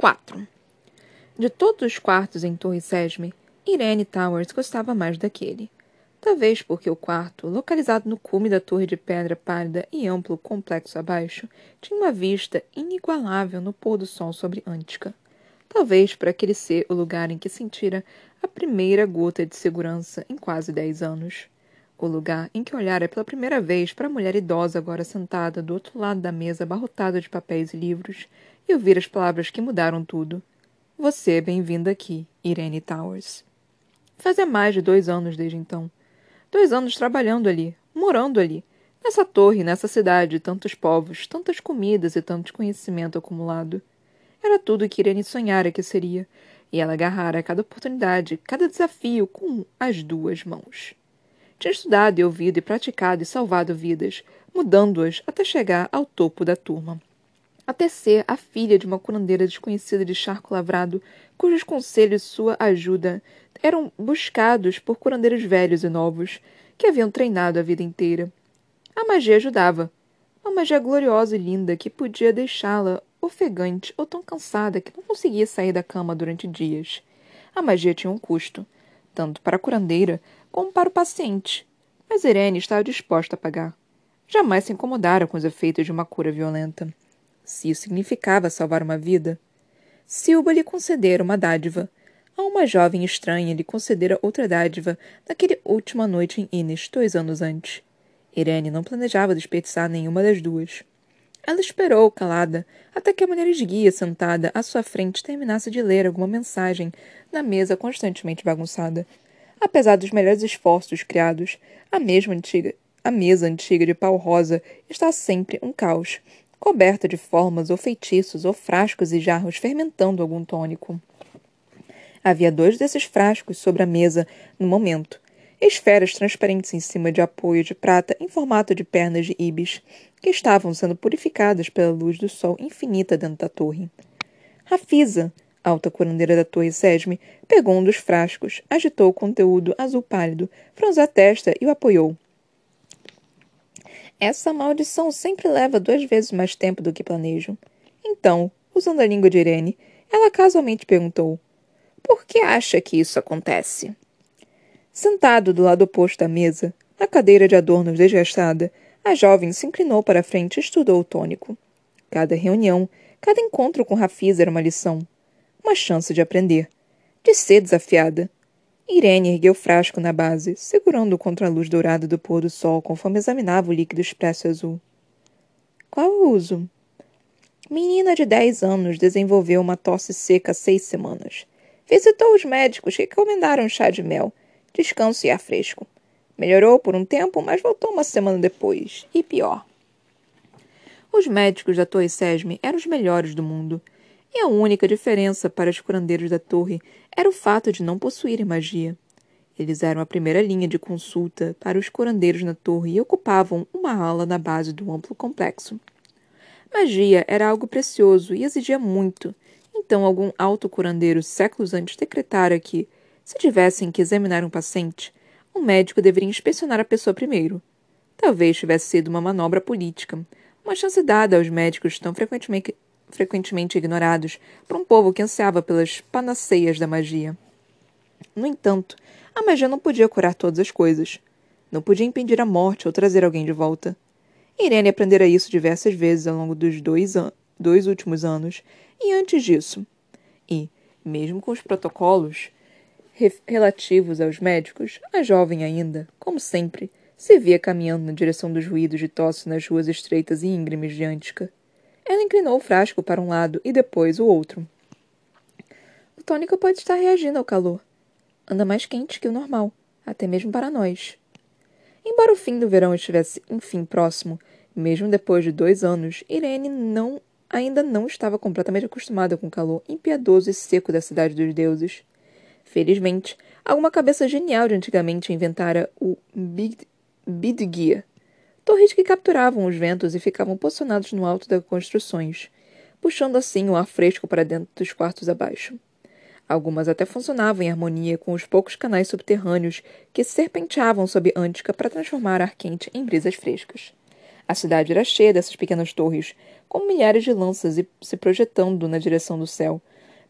4. De todos os quartos em Torre Sesme, Irene Towers gostava mais daquele. Talvez porque o quarto, localizado no cume da torre de pedra pálida e amplo complexo abaixo, tinha uma vista inigualável no pôr do sol sobre Antica. Talvez por aquele ser o lugar em que sentira a primeira gota de segurança em quase dez anos. O lugar em que olhara pela primeira vez para a mulher idosa agora sentada do outro lado da mesa abarrotada de papéis e livros e ouvir as palavras que mudaram tudo. Você é bem-vinda aqui, Irene Towers. Fazia mais de dois anos desde então. Dois anos trabalhando ali, morando ali, nessa torre, nessa cidade, tantos povos, tantas comidas e tanto conhecimento acumulado. Era tudo o que Irene sonhara que seria, e ela agarrara cada oportunidade, cada desafio com as duas mãos. Tinha estudado e ouvido e praticado e salvado vidas, mudando-as até chegar ao topo da turma até ser a filha de uma curandeira desconhecida de charco lavrado, cujos conselhos e sua ajuda eram buscados por curandeiros velhos e novos, que haviam treinado a vida inteira. A magia ajudava. Uma magia gloriosa e linda que podia deixá-la ofegante ou tão cansada que não conseguia sair da cama durante dias. A magia tinha um custo, tanto para a curandeira como para o paciente, mas Irene estava disposta a pagar. Jamais se incomodara com os efeitos de uma cura violenta se isso significava salvar uma vida. Silba lhe concedera uma dádiva. A uma jovem estranha lhe concedera outra dádiva naquela última noite em Innis, dois anos antes. Irene não planejava desperdiçar nenhuma das duas. Ela esperou, calada, até que a mulher esguia sentada à sua frente terminasse de ler alguma mensagem na mesa constantemente bagunçada. Apesar dos melhores esforços criados, a mesma antiga, a mesa antiga de pau rosa está sempre um caos, coberta de formas ou feitiços ou frascos e jarros fermentando algum tônico. Havia dois desses frascos sobre a mesa no momento, esferas transparentes em cima de apoio de prata em formato de pernas de ibis, que estavam sendo purificadas pela luz do sol infinita dentro da torre. Rafisa, alta curandeira da torre Sesme, pegou um dos frascos, agitou o conteúdo azul pálido, franziu a testa e o apoiou. Essa maldição sempre leva duas vezes mais tempo do que planejo. Então, usando a língua de Irene, ela casualmente perguntou: Por que acha que isso acontece? Sentado do lado oposto da mesa, na cadeira de adornos desgastada, a jovem se inclinou para a frente e estudou o tônico. Cada reunião, cada encontro com Rafiz era uma lição. Uma chance de aprender. De ser desafiada. Irene ergueu o frasco na base, segurando-o contra a luz dourada do pôr do sol conforme examinava o líquido expresso azul. Qual o uso? Menina de dez anos desenvolveu uma tosse seca há seis semanas. Visitou os médicos que recomendaram chá de mel, descanso e ar fresco. Melhorou por um tempo, mas voltou uma semana depois. E pior. Os médicos da Torre Sesme eram os melhores do mundo e a única diferença para os curandeiros da torre era o fato de não possuírem magia. Eles eram a primeira linha de consulta para os curandeiros na torre e ocupavam uma ala na base do amplo complexo. Magia era algo precioso e exigia muito, então algum alto curandeiro séculos antes decretara que, se tivessem que examinar um paciente, o médico deveria inspecionar a pessoa primeiro. Talvez tivesse sido uma manobra política, uma chance dada aos médicos tão frequentemente frequentemente ignorados por um povo que ansiava pelas panaceias da magia. No entanto, a magia não podia curar todas as coisas. Não podia impedir a morte ou trazer alguém de volta. Irene aprendera isso diversas vezes ao longo dos dois, dois últimos anos e antes disso. E, mesmo com os protocolos relativos aos médicos, a jovem ainda, como sempre, se via caminhando na direção dos ruídos de tosse nas ruas estreitas e íngremes de Antica. Ela inclinou o frasco para um lado e depois o outro. O tônico pode estar reagindo ao calor. Anda mais quente que o normal, até mesmo para nós. Embora o fim do verão estivesse, enfim, próximo, mesmo depois de dois anos, Irene não, ainda não estava completamente acostumada com o calor impiedoso e seco da cidade dos deuses. Felizmente, alguma cabeça genial de antigamente inventara o Bidgia, torres que capturavam os ventos e ficavam posicionados no alto das construções, puxando assim o ar fresco para dentro dos quartos abaixo. Algumas até funcionavam em harmonia com os poucos canais subterrâneos que serpenteavam sob Antica para transformar ar quente em brisas frescas. A cidade era cheia dessas pequenas torres, com milhares de lanças se projetando na direção do céu,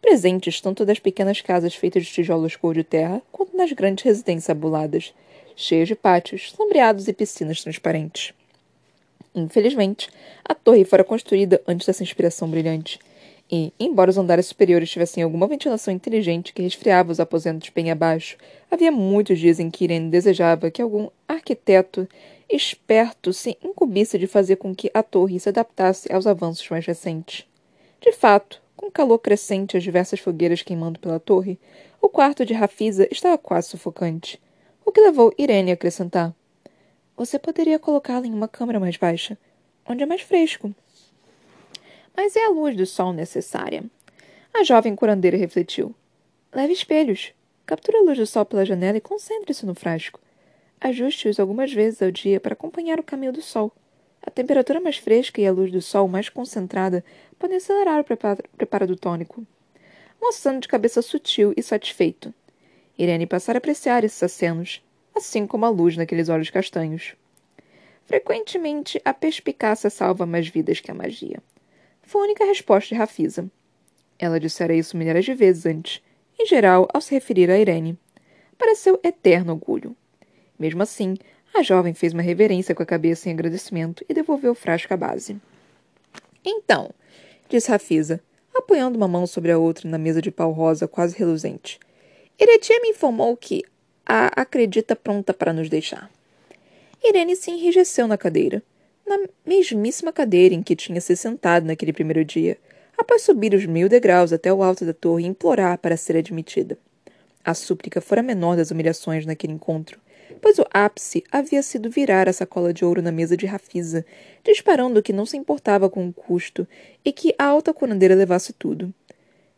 presentes tanto das pequenas casas feitas de tijolos cor de terra, quanto nas grandes residências abuladas, cheias de pátios, sombreados e piscinas transparentes. Infelizmente, a torre fora construída antes dessa inspiração brilhante, e, embora os andares superiores tivessem alguma ventilação inteligente que resfriava os aposentos bem abaixo, havia muitos dias em que Irene desejava que algum arquiteto esperto se incumbisse de fazer com que a torre se adaptasse aos avanços mais recentes. De fato, com o calor crescente e as diversas fogueiras queimando pela torre, o quarto de Rafisa estava quase sufocante, o que levou Irene a acrescentar. Você poderia colocá-la em uma câmara mais baixa, onde é mais fresco. Mas é a luz do sol necessária. A jovem curandeira refletiu. Leve espelhos. Capture a luz do sol pela janela e concentre-se no frasco. Ajuste-os algumas vezes ao dia para acompanhar o caminho do sol. A temperatura mais fresca e a luz do sol mais concentrada podem acelerar o preparo, do tônico. Mostrando de cabeça sutil e satisfeito. Irene passara a apreciar esses acenos, assim como a luz naqueles olhos castanhos. Frequentemente, a perspicácia salva mais vidas que a magia. Foi a única resposta de Rafisa. Ela dissera isso milhares de vezes antes, em geral ao se referir a Irene. Para seu eterno orgulho. Mesmo assim, a jovem fez uma reverência com a cabeça em agradecimento e devolveu o frasco à base. Então, disse Rafisa, apoiando uma mão sobre a outra na mesa de pau rosa quase reluzente. Eretia me informou que a acredita pronta para nos deixar. Irene se enrijeceu na cadeira na mesmíssima cadeira em que tinha se sentado naquele primeiro dia, após subir os mil degraus até o alto da torre e implorar para ser admitida. A súplica fora a menor das humilhações naquele encontro, pois o ápice havia sido virar a sacola de ouro na mesa de Rafisa, disparando que não se importava com o custo e que a alta curandeira levasse tudo.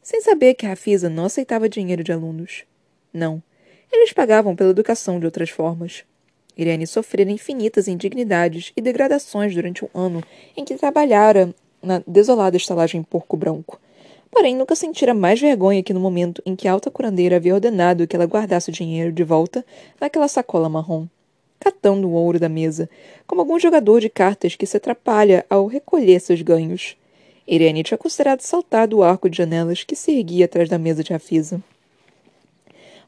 Sem saber que Rafisa não aceitava dinheiro de alunos. Não. Eles pagavam pela educação de outras formas. Irene sofrera infinitas indignidades e degradações durante o ano em que trabalhara na desolada estalagem Porco Branco. Porém, nunca sentira mais vergonha que no momento em que a alta curandeira havia ordenado que ela guardasse o dinheiro de volta naquela sacola marrom, catando o ouro da mesa, como algum jogador de cartas que se atrapalha ao recolher seus ganhos. Irene tinha considerado saltar do arco de janelas que se erguia atrás da mesa de Rafisa.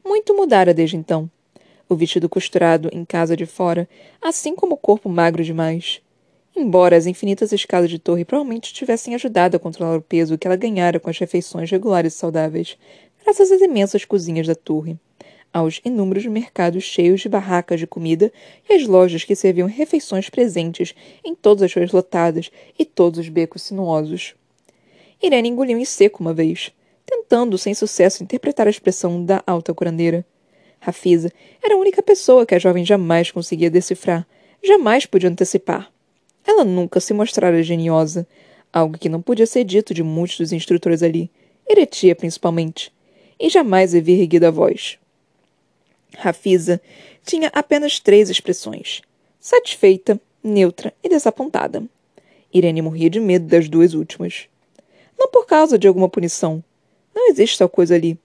Muito mudara desde então o vestido costurado em casa de fora, assim como o corpo magro demais. Embora as infinitas escadas de torre provavelmente tivessem ajudado a controlar o peso que ela ganhara com as refeições regulares e saudáveis, graças às imensas cozinhas da torre, aos inúmeros mercados cheios de barracas de comida e às lojas que serviam refeições presentes em todas as ruas lotadas e todos os becos sinuosos. Irene engoliu em seco uma vez, tentando sem sucesso interpretar a expressão da alta curandeira. Rafisa era a única pessoa que a jovem jamais conseguia decifrar, jamais podia antecipar. Ela nunca se mostrara geniosa, algo que não podia ser dito de muitos dos instrutores ali, Eretia principalmente, e jamais havia erguido a voz. Rafisa tinha apenas três expressões: satisfeita, neutra e desapontada. Irene morria de medo das duas últimas. Não por causa de alguma punição. Não existe tal coisa ali.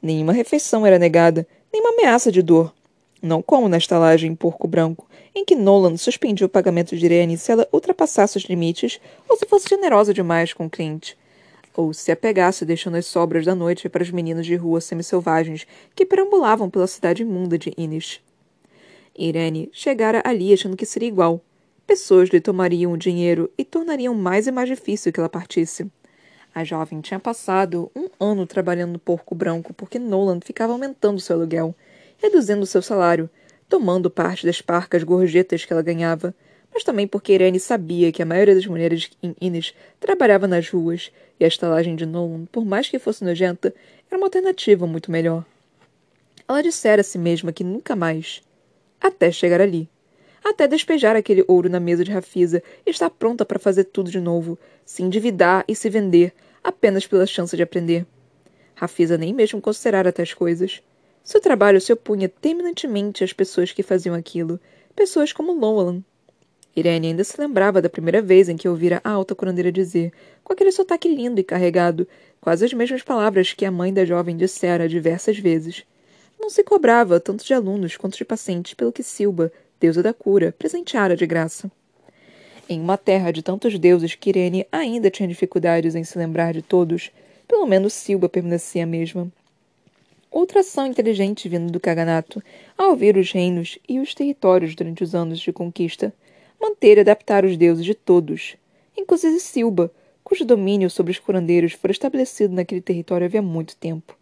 Nenhuma refeição era negada, nenhuma ameaça de dor. Não como na estalagem em Porco Branco, em que Nolan suspendia o pagamento de Irene se ela ultrapassasse os limites ou se fosse generosa demais com o cliente. Ou se apegasse deixando as sobras da noite para os meninos de rua semi-selvagens que perambulavam pela cidade imunda de Innis. Irene chegara ali achando que seria igual. Pessoas lhe tomariam o dinheiro e tornariam mais e mais difícil que ela partisse. A jovem tinha passado um ano trabalhando no porco branco porque Nolan ficava aumentando seu aluguel, reduzindo seu salário, tomando parte das parcas gorjetas que ela ganhava, mas também porque Irene sabia que a maioria das mulheres em Innes trabalhava nas ruas e a estalagem de Nolan, por mais que fosse nojenta, era uma alternativa muito melhor. Ela dissera a si mesma que nunca mais, até chegar ali até despejar aquele ouro na mesa de Rafisa e estar pronta para fazer tudo de novo, se endividar e se vender, apenas pela chance de aprender. Rafisa nem mesmo considerara tais coisas. Seu trabalho se opunha terminantemente às pessoas que faziam aquilo, pessoas como Lolan. Irene ainda se lembrava da primeira vez em que ouvira a alta curandeira dizer, com aquele sotaque lindo e carregado, quase as mesmas palavras que a mãe da jovem dissera diversas vezes. Não se cobrava tanto de alunos quanto de pacientes pelo que Silba, deusa da cura, presenteara de graça. Em uma terra de tantos deuses que Irene ainda tinha dificuldades em se lembrar de todos, pelo menos Silba permanecia a mesma. Outra ação inteligente vindo do Kaganato, ao ver os reinos e os territórios durante os anos de conquista, manter e adaptar os deuses de todos, inclusive Silba, cujo domínio sobre os curandeiros fora estabelecido naquele território havia muito tempo.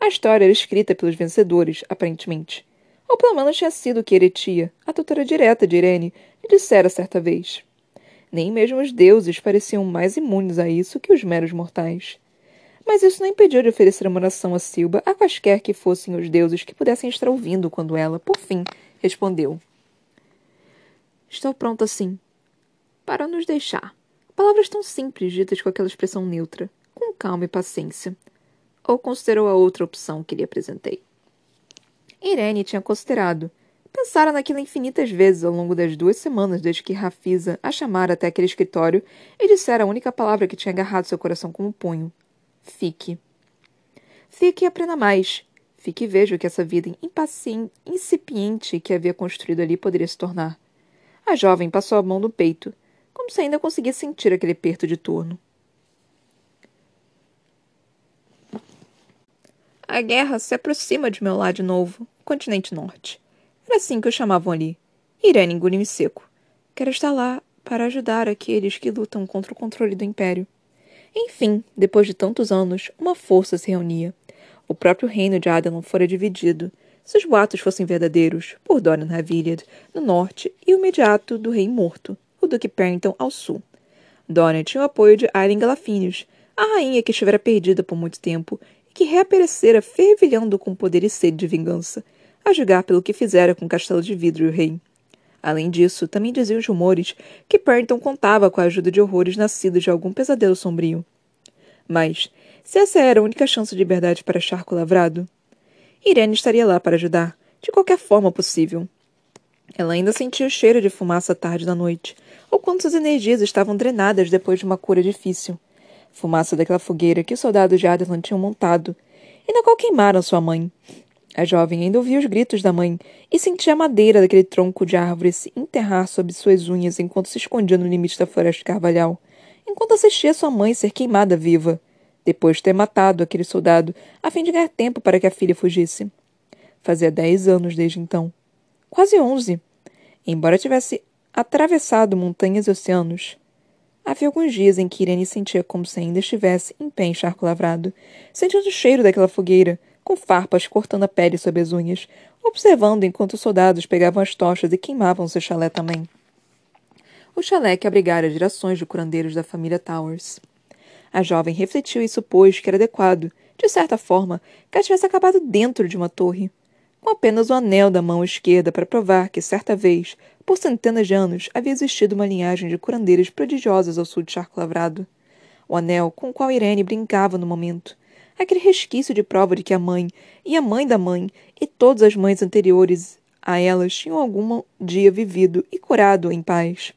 A história era escrita pelos vencedores, aparentemente. Ou pelo menos tinha sido que Eretia, a tutora direta de Irene, lhe dissera certa vez. Nem mesmo os deuses pareciam mais imunes a isso que os meros mortais. Mas isso não impediu de oferecer uma oração a Silba a quaisquer que fossem os deuses que pudessem estar ouvindo quando ela, por fim, respondeu. Estou pronta sim. Para nos deixar. Palavras tão simples ditas com aquela expressão neutra, com calma e paciência. Ou considerou a outra opção que lhe apresentei? Irene tinha considerado, Pensara naquilo infinitas vezes ao longo das duas semanas desde que Rafisa a chamara até aquele escritório e dissera a única palavra que tinha agarrado seu coração como um punho. Fique. Fique e aprenda mais. Fique e veja o que essa vida incipiente que havia construído ali poderia se tornar. A jovem passou a mão no peito, como se ainda conseguisse sentir aquele aperto de torno. A guerra se aproxima de meu lado de novo, continente norte. Era assim que o chamavam ali. Irene engoliu seco. Quero estar lá para ajudar aqueles que lutam contra o controle do Império. Enfim, depois de tantos anos, uma força se reunia. O próprio reino de Adelon fora dividido, se os boatos fossem verdadeiros, por Dorian Haviliad, no norte, e o imediato do rei morto, o Duque Perrington, ao sul. Dorian tinha o apoio de Aileen Galafinius, a rainha que estivera perdida por muito tempo e que reaparecera fervilhando com poder e sede de vingança, a julgar pelo que fizera com o castelo de vidro e o rei. Além disso, também diziam os rumores que Perrington contava com a ajuda de horrores nascidos de algum pesadelo sombrio. Mas, se essa era a única chance de liberdade para Charco Lavrado, Irene estaria lá para ajudar, de qualquer forma possível. Ela ainda sentia o cheiro de fumaça tarde da noite, ou quando suas energias estavam drenadas depois de uma cura difícil. Fumaça daquela fogueira que os soldados de Adelan tinham montado, e na qual queimaram sua mãe, a jovem ainda ouvia os gritos da mãe e sentia a madeira daquele tronco de árvore se enterrar sob suas unhas enquanto se escondia no limite da floresta de carvalhal, enquanto assistia sua mãe ser queimada viva, depois de ter matado aquele soldado a fim de ganhar tempo para que a filha fugisse. Fazia dez anos desde então. Quase onze. Embora tivesse atravessado montanhas e oceanos, Havia alguns dias em que Irene sentia como se ainda estivesse em pé em charco lavrado, sentindo o cheiro daquela fogueira, com farpas cortando a pele sob as unhas, observando enquanto os soldados pegavam as tochas e queimavam seu chalé também. O chalé que abrigara gerações de curandeiros da família Towers. A jovem refletiu e supôs que era adequado, de certa forma, que ela tivesse acabado dentro de uma torre, com apenas o anel da mão esquerda para provar que, certa vez, por centenas de anos, havia existido uma linhagem de curandeiras prodigiosas ao sul de Charco Lavrado. O anel com o qual Irene brincava no momento, aquele resquício de prova de que a mãe, e a mãe da mãe, e todas as mães anteriores a elas tinham algum dia vivido e curado em paz.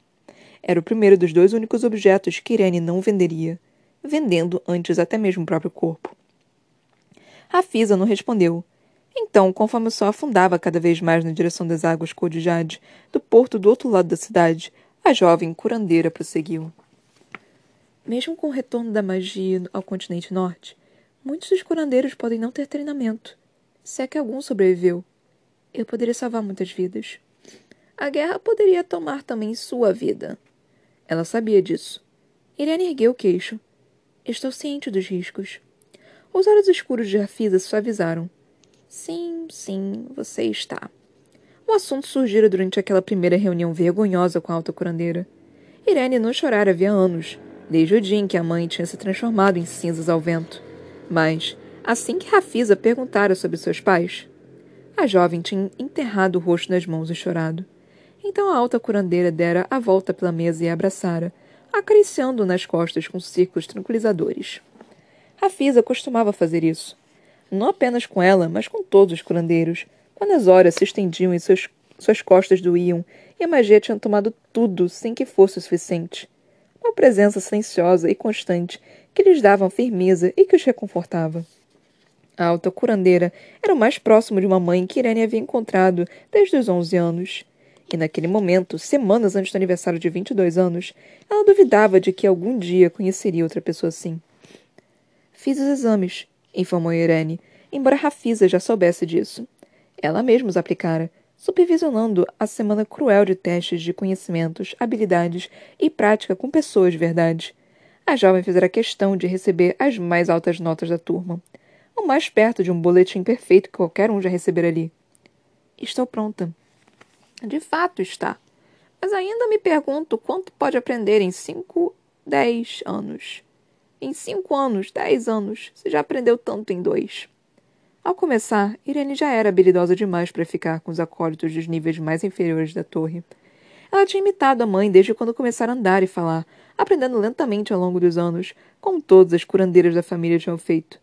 Era o primeiro dos dois únicos objetos que Irene não venderia, vendendo antes até mesmo o próprio corpo. Rafisa não respondeu. Então, conforme o sol afundava cada vez mais na direção das águas cor de jade, do porto do outro lado da cidade, a jovem curandeira prosseguiu. Mesmo com o retorno da magia ao continente norte, Muitos dos curandeiros podem não ter treinamento. Se é que algum sobreviveu. Eu poderia salvar muitas vidas. A guerra poderia tomar também sua vida. Ela sabia disso. Irene ergueu o queixo. Estou ciente dos riscos. Os olhos escuros de Rafisa suavizaram. Sim, sim, você está. O assunto surgira durante aquela primeira reunião vergonhosa com a alta curandeira. Irene não chorara havia anos, desde o dia em que a mãe tinha se transformado em cinzas ao vento. Mas, assim que Rafisa perguntara sobre seus pais, a jovem tinha enterrado o rosto nas mãos e chorado. Então a alta curandeira dera a volta pela mesa e a abraçara, acariciando-o nas costas com círculos tranquilizadores. Rafisa costumava fazer isso. Não apenas com ela, mas com todos os curandeiros, quando as horas se estendiam e seus, suas costas doíam e a magia tinha tomado tudo sem que fosse o suficiente. Uma presença silenciosa e constante que lhes davam firmeza e que os reconfortava. A alta curandeira era o mais próximo de uma mãe que Irene havia encontrado desde os onze anos. E naquele momento, semanas antes do aniversário de 22 anos, ela duvidava de que algum dia conheceria outra pessoa assim. Fiz os exames, informou Irene, embora Rafisa já soubesse disso. Ela mesma os aplicara, supervisionando a semana cruel de testes de conhecimentos, habilidades e prática com pessoas de verdade. A jovem fizera questão de receber as mais altas notas da turma, o mais perto de um boletim perfeito que qualquer um já recebera ali. Estou pronta, de fato está. Mas ainda me pergunto quanto pode aprender em cinco, dez anos. Em cinco anos, dez anos, se já aprendeu tanto em dois. Ao começar, Irene já era habilidosa demais para ficar com os acólitos dos níveis mais inferiores da torre. Ela tinha imitado a mãe desde quando começara a andar e falar, aprendendo lentamente ao longo dos anos, como todas as curandeiras da família tinham feito.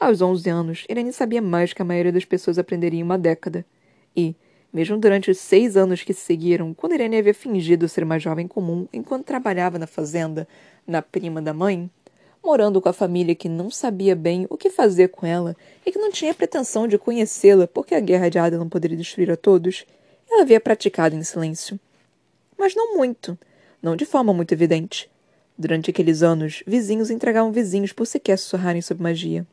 Aos onze anos, Irene sabia mais que a maioria das pessoas aprenderia em uma década. E, mesmo durante os seis anos que se seguiram, quando Irene havia fingido ser uma jovem comum enquanto trabalhava na fazenda, na prima da mãe, morando com a família que não sabia bem o que fazer com ela e que não tinha pretensão de conhecê-la porque a guerra de não poderia destruir a todos, ela havia praticado em silêncio. Mas não muito, não de forma muito evidente. Durante aqueles anos, vizinhos entregavam vizinhos por sequer sussurrarem sobre magia.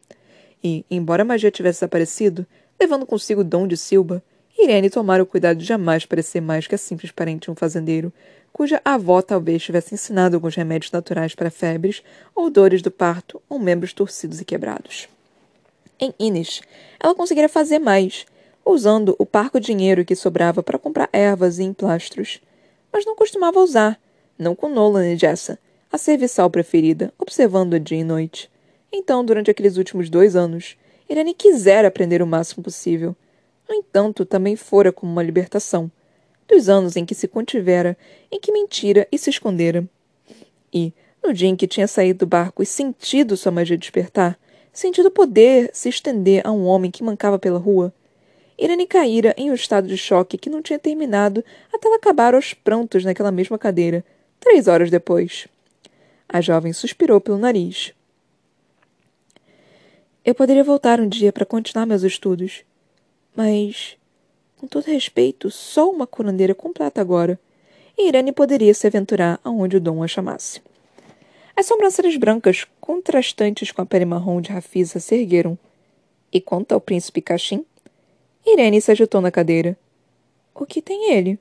E, embora a magia tivesse desaparecido, levando consigo o dom de Silba, Irene tomara o cuidado de jamais parecer mais que a simples parente de um fazendeiro, cuja avó talvez tivesse ensinado alguns remédios naturais para febres ou dores do parto ou membros torcidos e quebrados. Em Ines, ela conseguira fazer mais, usando o parco dinheiro que sobrava para comprar ervas e emplastros. Mas não costumava usar, não com Nolan e Jessa, a serviçal preferida, observando-a dia e noite. Então, durante aqueles últimos dois anos, Irene quisera aprender o máximo possível, no entanto, também fora como uma libertação dos anos em que se contivera, em que mentira e se escondera. E, no dia em que tinha saído do barco e sentido sua magia despertar, sentido poder se estender a um homem que mancava pela rua, Irene caíra em um estado de choque que não tinha terminado até ela acabar aos prantos naquela mesma cadeira, três horas depois. A jovem suspirou pelo nariz. Eu poderia voltar um dia para continuar meus estudos, mas, com todo respeito, só uma curandeira completa agora, e Irene poderia se aventurar aonde o dom a chamasse. As sobrancelhas brancas, contrastantes com a pele marrom de Rafisa, se ergueram. E quanto ao príncipe Cachim? Irene se agitou na cadeira. O que tem ele?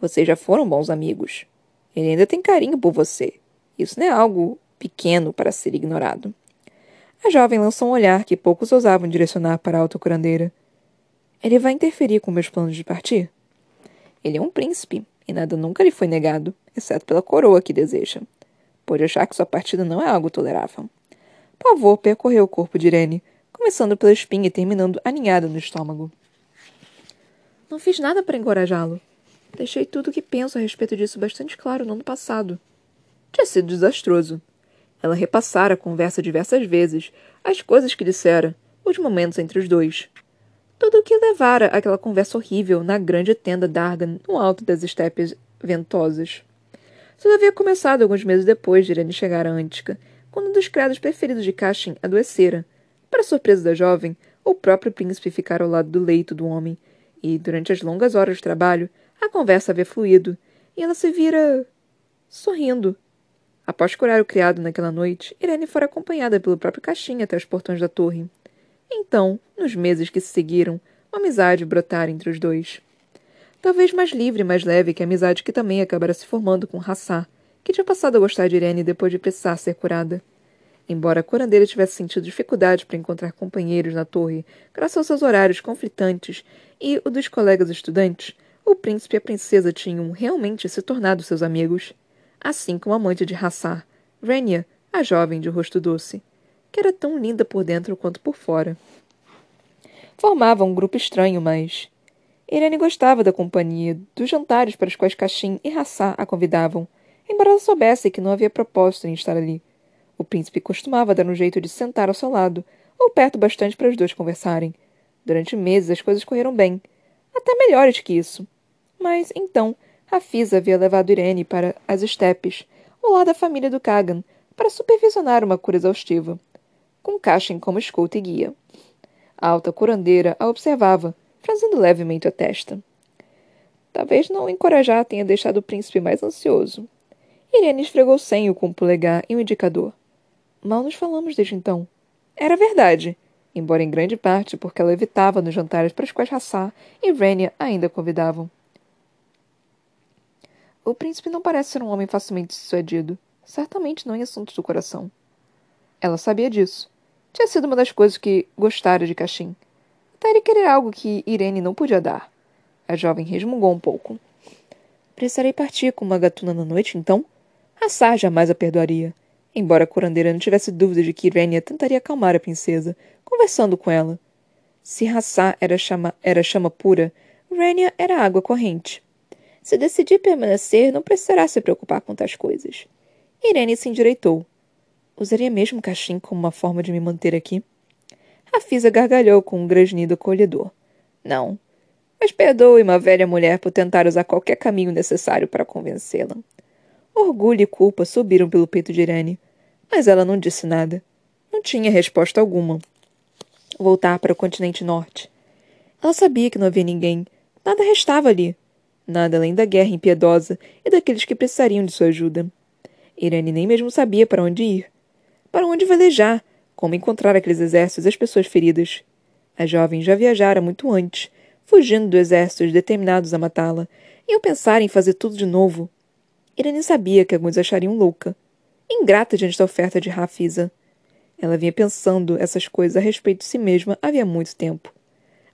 Vocês já foram bons amigos. Ele ainda tem carinho por você. Isso não é algo pequeno para ser ignorado. A jovem lançou um olhar que poucos ousavam direcionar para a autocurandeira. Ele vai interferir com meus planos de partir? Ele é um príncipe, e nada nunca lhe foi negado, exceto pela coroa que deseja. Pode achar que sua partida não é algo tolerável. Pavor percorreu o corpo de Irene, começando pela espinha e terminando aninhada no estômago. Não fiz nada para encorajá-lo. Deixei tudo o que penso a respeito disso bastante claro no ano passado. Tinha sido desastroso. Ela repassara a conversa diversas vezes, as coisas que dissera, os momentos entre os dois. Tudo o que levara àquela conversa horrível na grande tenda d'Argan, no alto das estepes ventosas. Tudo havia começado alguns meses depois de Irene chegar a Antica, quando um dos criados preferidos de Cashin adoecera. Para surpresa da jovem, o próprio príncipe ficara ao lado do leito do homem, e, durante as longas horas de trabalho, a conversa havia fluído, e ela se vira. sorrindo. Após curar o criado naquela noite, Irene fora acompanhada pelo próprio Caixinha até os portões da torre. Então, nos meses que se seguiram, uma amizade brotara entre os dois. Talvez mais livre e mais leve que a amizade que também acabara se formando com Hassá, que tinha passado a gostar de Irene depois de precisar ser curada. Embora a curandeira tivesse sentido dificuldade para encontrar companheiros na torre, graças aos seus horários conflitantes e o dos colegas estudantes, o príncipe e a princesa tinham realmente se tornado seus amigos. Assim como a amante de Hassá, Renia, a jovem de rosto doce que era tão linda por dentro quanto por fora. Formava um grupo estranho, mas. Irene gostava da companhia, dos jantares para os quais Cachim e Hassá a convidavam, embora ela soubesse que não havia propósito em estar ali. O príncipe costumava dar um jeito de sentar ao seu lado, ou perto bastante para os dois conversarem. Durante meses as coisas correram bem, até melhores que isso. Mas então, Rafisa havia levado Irene para as estepes, ao lado da família do Kagan, para supervisionar uma cura exaustiva com Cashin como escolta e guia. A alta curandeira a observava, franzindo levemente a testa. Talvez não encorajar tenha deixado o príncipe mais ansioso. Irene esfregou o senho com o polegar e o indicador. Mal nos falamos desde então. Era verdade, embora em grande parte porque ela evitava nos jantares para os quais Hassar e Renia ainda convidavam. O príncipe não parece ser um homem facilmente sucedido. Certamente não em assuntos do coração. Ela sabia disso. Tinha sido uma das coisas que gostara de Cachim. Até ele querer algo que Irene não podia dar. A jovem resmungou um pouco. Precisarei partir com uma gatuna na noite, então? Assar jamais a perdoaria. Embora a curandeira não tivesse dúvida de que Irene tentaria acalmar a princesa, conversando com ela. Se Hassá era chama, era chama pura, Renia era água corrente. Se decidir permanecer, não precisará se preocupar com tais coisas. Irene se endireitou. Usaria mesmo cachim como uma forma de me manter aqui? Rafisa gargalhou com um grasnido acolhedor. Não. Mas perdoe uma velha mulher por tentar usar qualquer caminho necessário para convencê-la. Orgulho e culpa subiram pelo peito de Irene, mas ela não disse nada. Não tinha resposta alguma. Voltar para o continente norte. Ela sabia que não havia ninguém. Nada restava ali. Nada além da guerra impiedosa e daqueles que precisariam de sua ajuda. Irene nem mesmo sabia para onde ir. Para onde velejar? Como encontrar aqueles exércitos e as pessoas feridas? A jovem já viajara muito antes, fugindo do exército determinados a matá-la, e ao pensar em fazer tudo de novo. Irene sabia que alguns achariam louca. Ingrata diante da oferta de Rafisa. Ela vinha pensando essas coisas a respeito de si mesma havia muito tempo.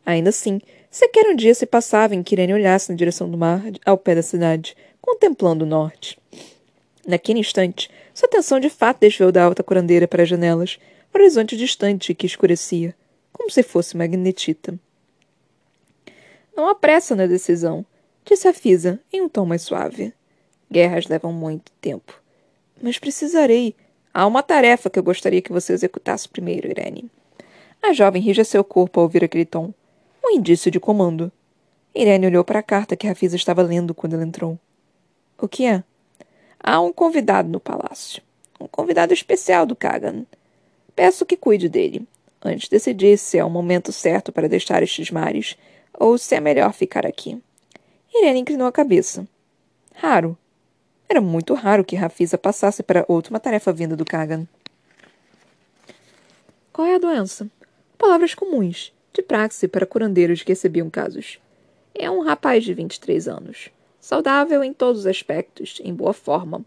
Ainda assim, sequer um dia se passava em que Irene olhasse na direção do mar, ao pé da cidade, contemplando o norte. Naquele instante, sua atenção de fato desviou da alta curandeira para as janelas, para o horizonte distante que escurecia, como se fosse magnetita. Não há pressa na decisão, disse a Fisa, em um tom mais suave. Guerras levam muito tempo. Mas precisarei. Há uma tarefa que eu gostaria que você executasse primeiro, Irene. A jovem seu corpo ao ouvir aquele tom. Um indício de comando. Irene olhou para a carta que Rafisa estava lendo quando ela entrou. O que é? Há um convidado no palácio. Um convidado especial do Kagan. Peço que cuide dele, antes de decidir se é o momento certo para deixar estes mares, ou se é melhor ficar aqui. Irene inclinou a cabeça. Raro. Era muito raro que Rafisa passasse para outra uma tarefa vinda do Kagan. Qual é a doença? Palavras comuns, de praxe para curandeiros que recebiam casos. É um rapaz de 23 anos. Saudável em todos os aspectos, em boa forma.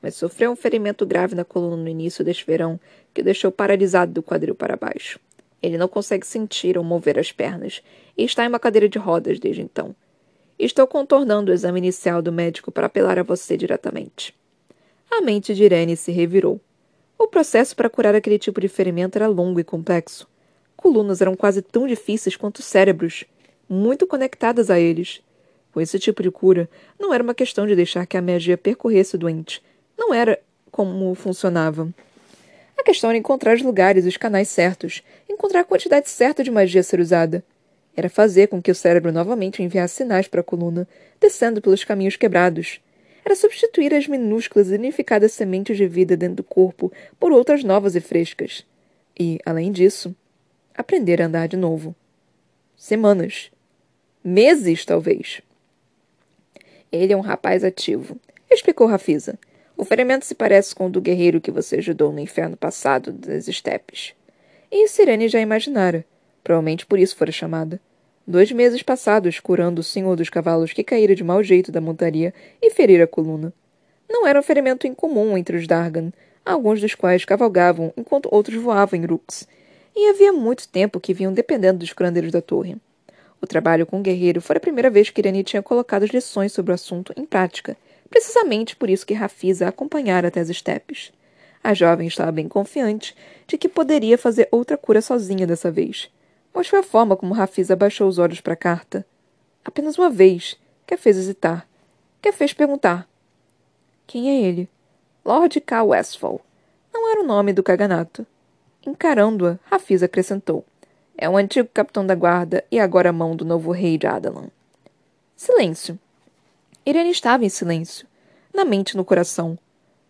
Mas sofreu um ferimento grave na coluna no início deste verão que o deixou paralisado do quadril para baixo. Ele não consegue sentir ou mover as pernas e está em uma cadeira de rodas desde então. Estou contornando o exame inicial do médico para apelar a você diretamente. A mente de Irene se revirou. O processo para curar aquele tipo de ferimento era longo e complexo. Colunas eram quase tão difíceis quanto cérebros, muito conectadas a eles. Com esse tipo de cura, não era uma questão de deixar que a magia percorresse o doente. Não era como funcionava. A questão era encontrar os lugares os canais certos, encontrar a quantidade certa de magia a ser usada. Era fazer com que o cérebro novamente enviasse sinais para a coluna, descendo pelos caminhos quebrados. Era substituir as minúsculas e unificadas sementes de vida dentro do corpo por outras novas e frescas. E, além disso, aprender a andar de novo. Semanas. Meses, talvez. Ele é um rapaz ativo, explicou Rafisa. O ferimento se parece com o do guerreiro que você ajudou no inferno passado das estepes. E Sirene já imaginara. Provavelmente por isso fora chamada. Dois meses passados curando o senhor dos cavalos que caíra de mau jeito da montaria e ferira a coluna. Não era um ferimento incomum entre os Dargan, alguns dos quais cavalgavam enquanto outros voavam em Rux, e havia muito tempo que vinham dependendo dos curandeiros da torre. O trabalho com o guerreiro foi a primeira vez que Irani tinha colocado as lições sobre o assunto em prática, precisamente por isso que Rafisa a acompanhara até as estepes. A jovem estava bem confiante de que poderia fazer outra cura sozinha dessa vez. Mas foi a forma como Rafisa abaixou os olhos para a carta. Apenas uma vez, que a fez hesitar, que a fez perguntar. Quem é ele? Lord K. Westfall. Não era o nome do caganato. Encarando-a, Rafisa acrescentou. É um antigo capitão da guarda e agora mão do novo rei de Adalan. Silêncio. Irene estava em silêncio, na mente e no coração.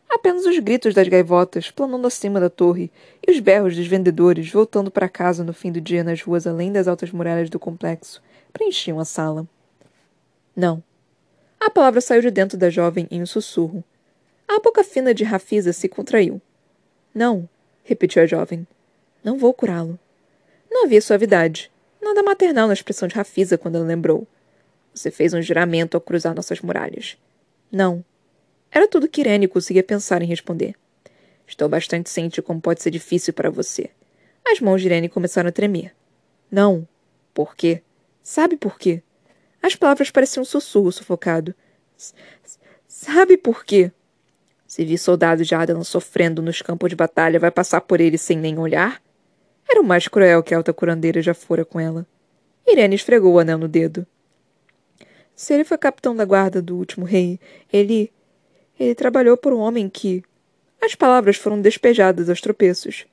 Apenas os gritos das gaivotas planando acima da torre e os berros dos vendedores voltando para casa no fim do dia nas ruas além das altas muralhas do complexo preenchiam a sala. Não, A palavra saiu de dentro da jovem em um sussurro. A boca fina de Rafisa se contraiu. Não, repetiu a jovem. Não vou curá-lo. Não havia suavidade, nada maternal na expressão de Rafisa quando ela lembrou. Você fez um juramento ao cruzar nossas muralhas. Não. Era tudo que Irene conseguia pensar em responder. Estou bastante ciente como pode ser difícil para você. As mãos de Irene começaram a tremer. Não. Por quê? Sabe por quê? As palavras pareciam um sussurro sufocado. Sabe por quê? Se vi soldados de Adelan sofrendo nos campos de batalha, vai passar por eles sem nem olhar? Era o mais cruel que a alta curandeira já fora com ela. Irene esfregou o anel no dedo. Se ele foi capitão da guarda do último rei, ele. Ele trabalhou por um homem que. As palavras foram despejadas aos tropeços.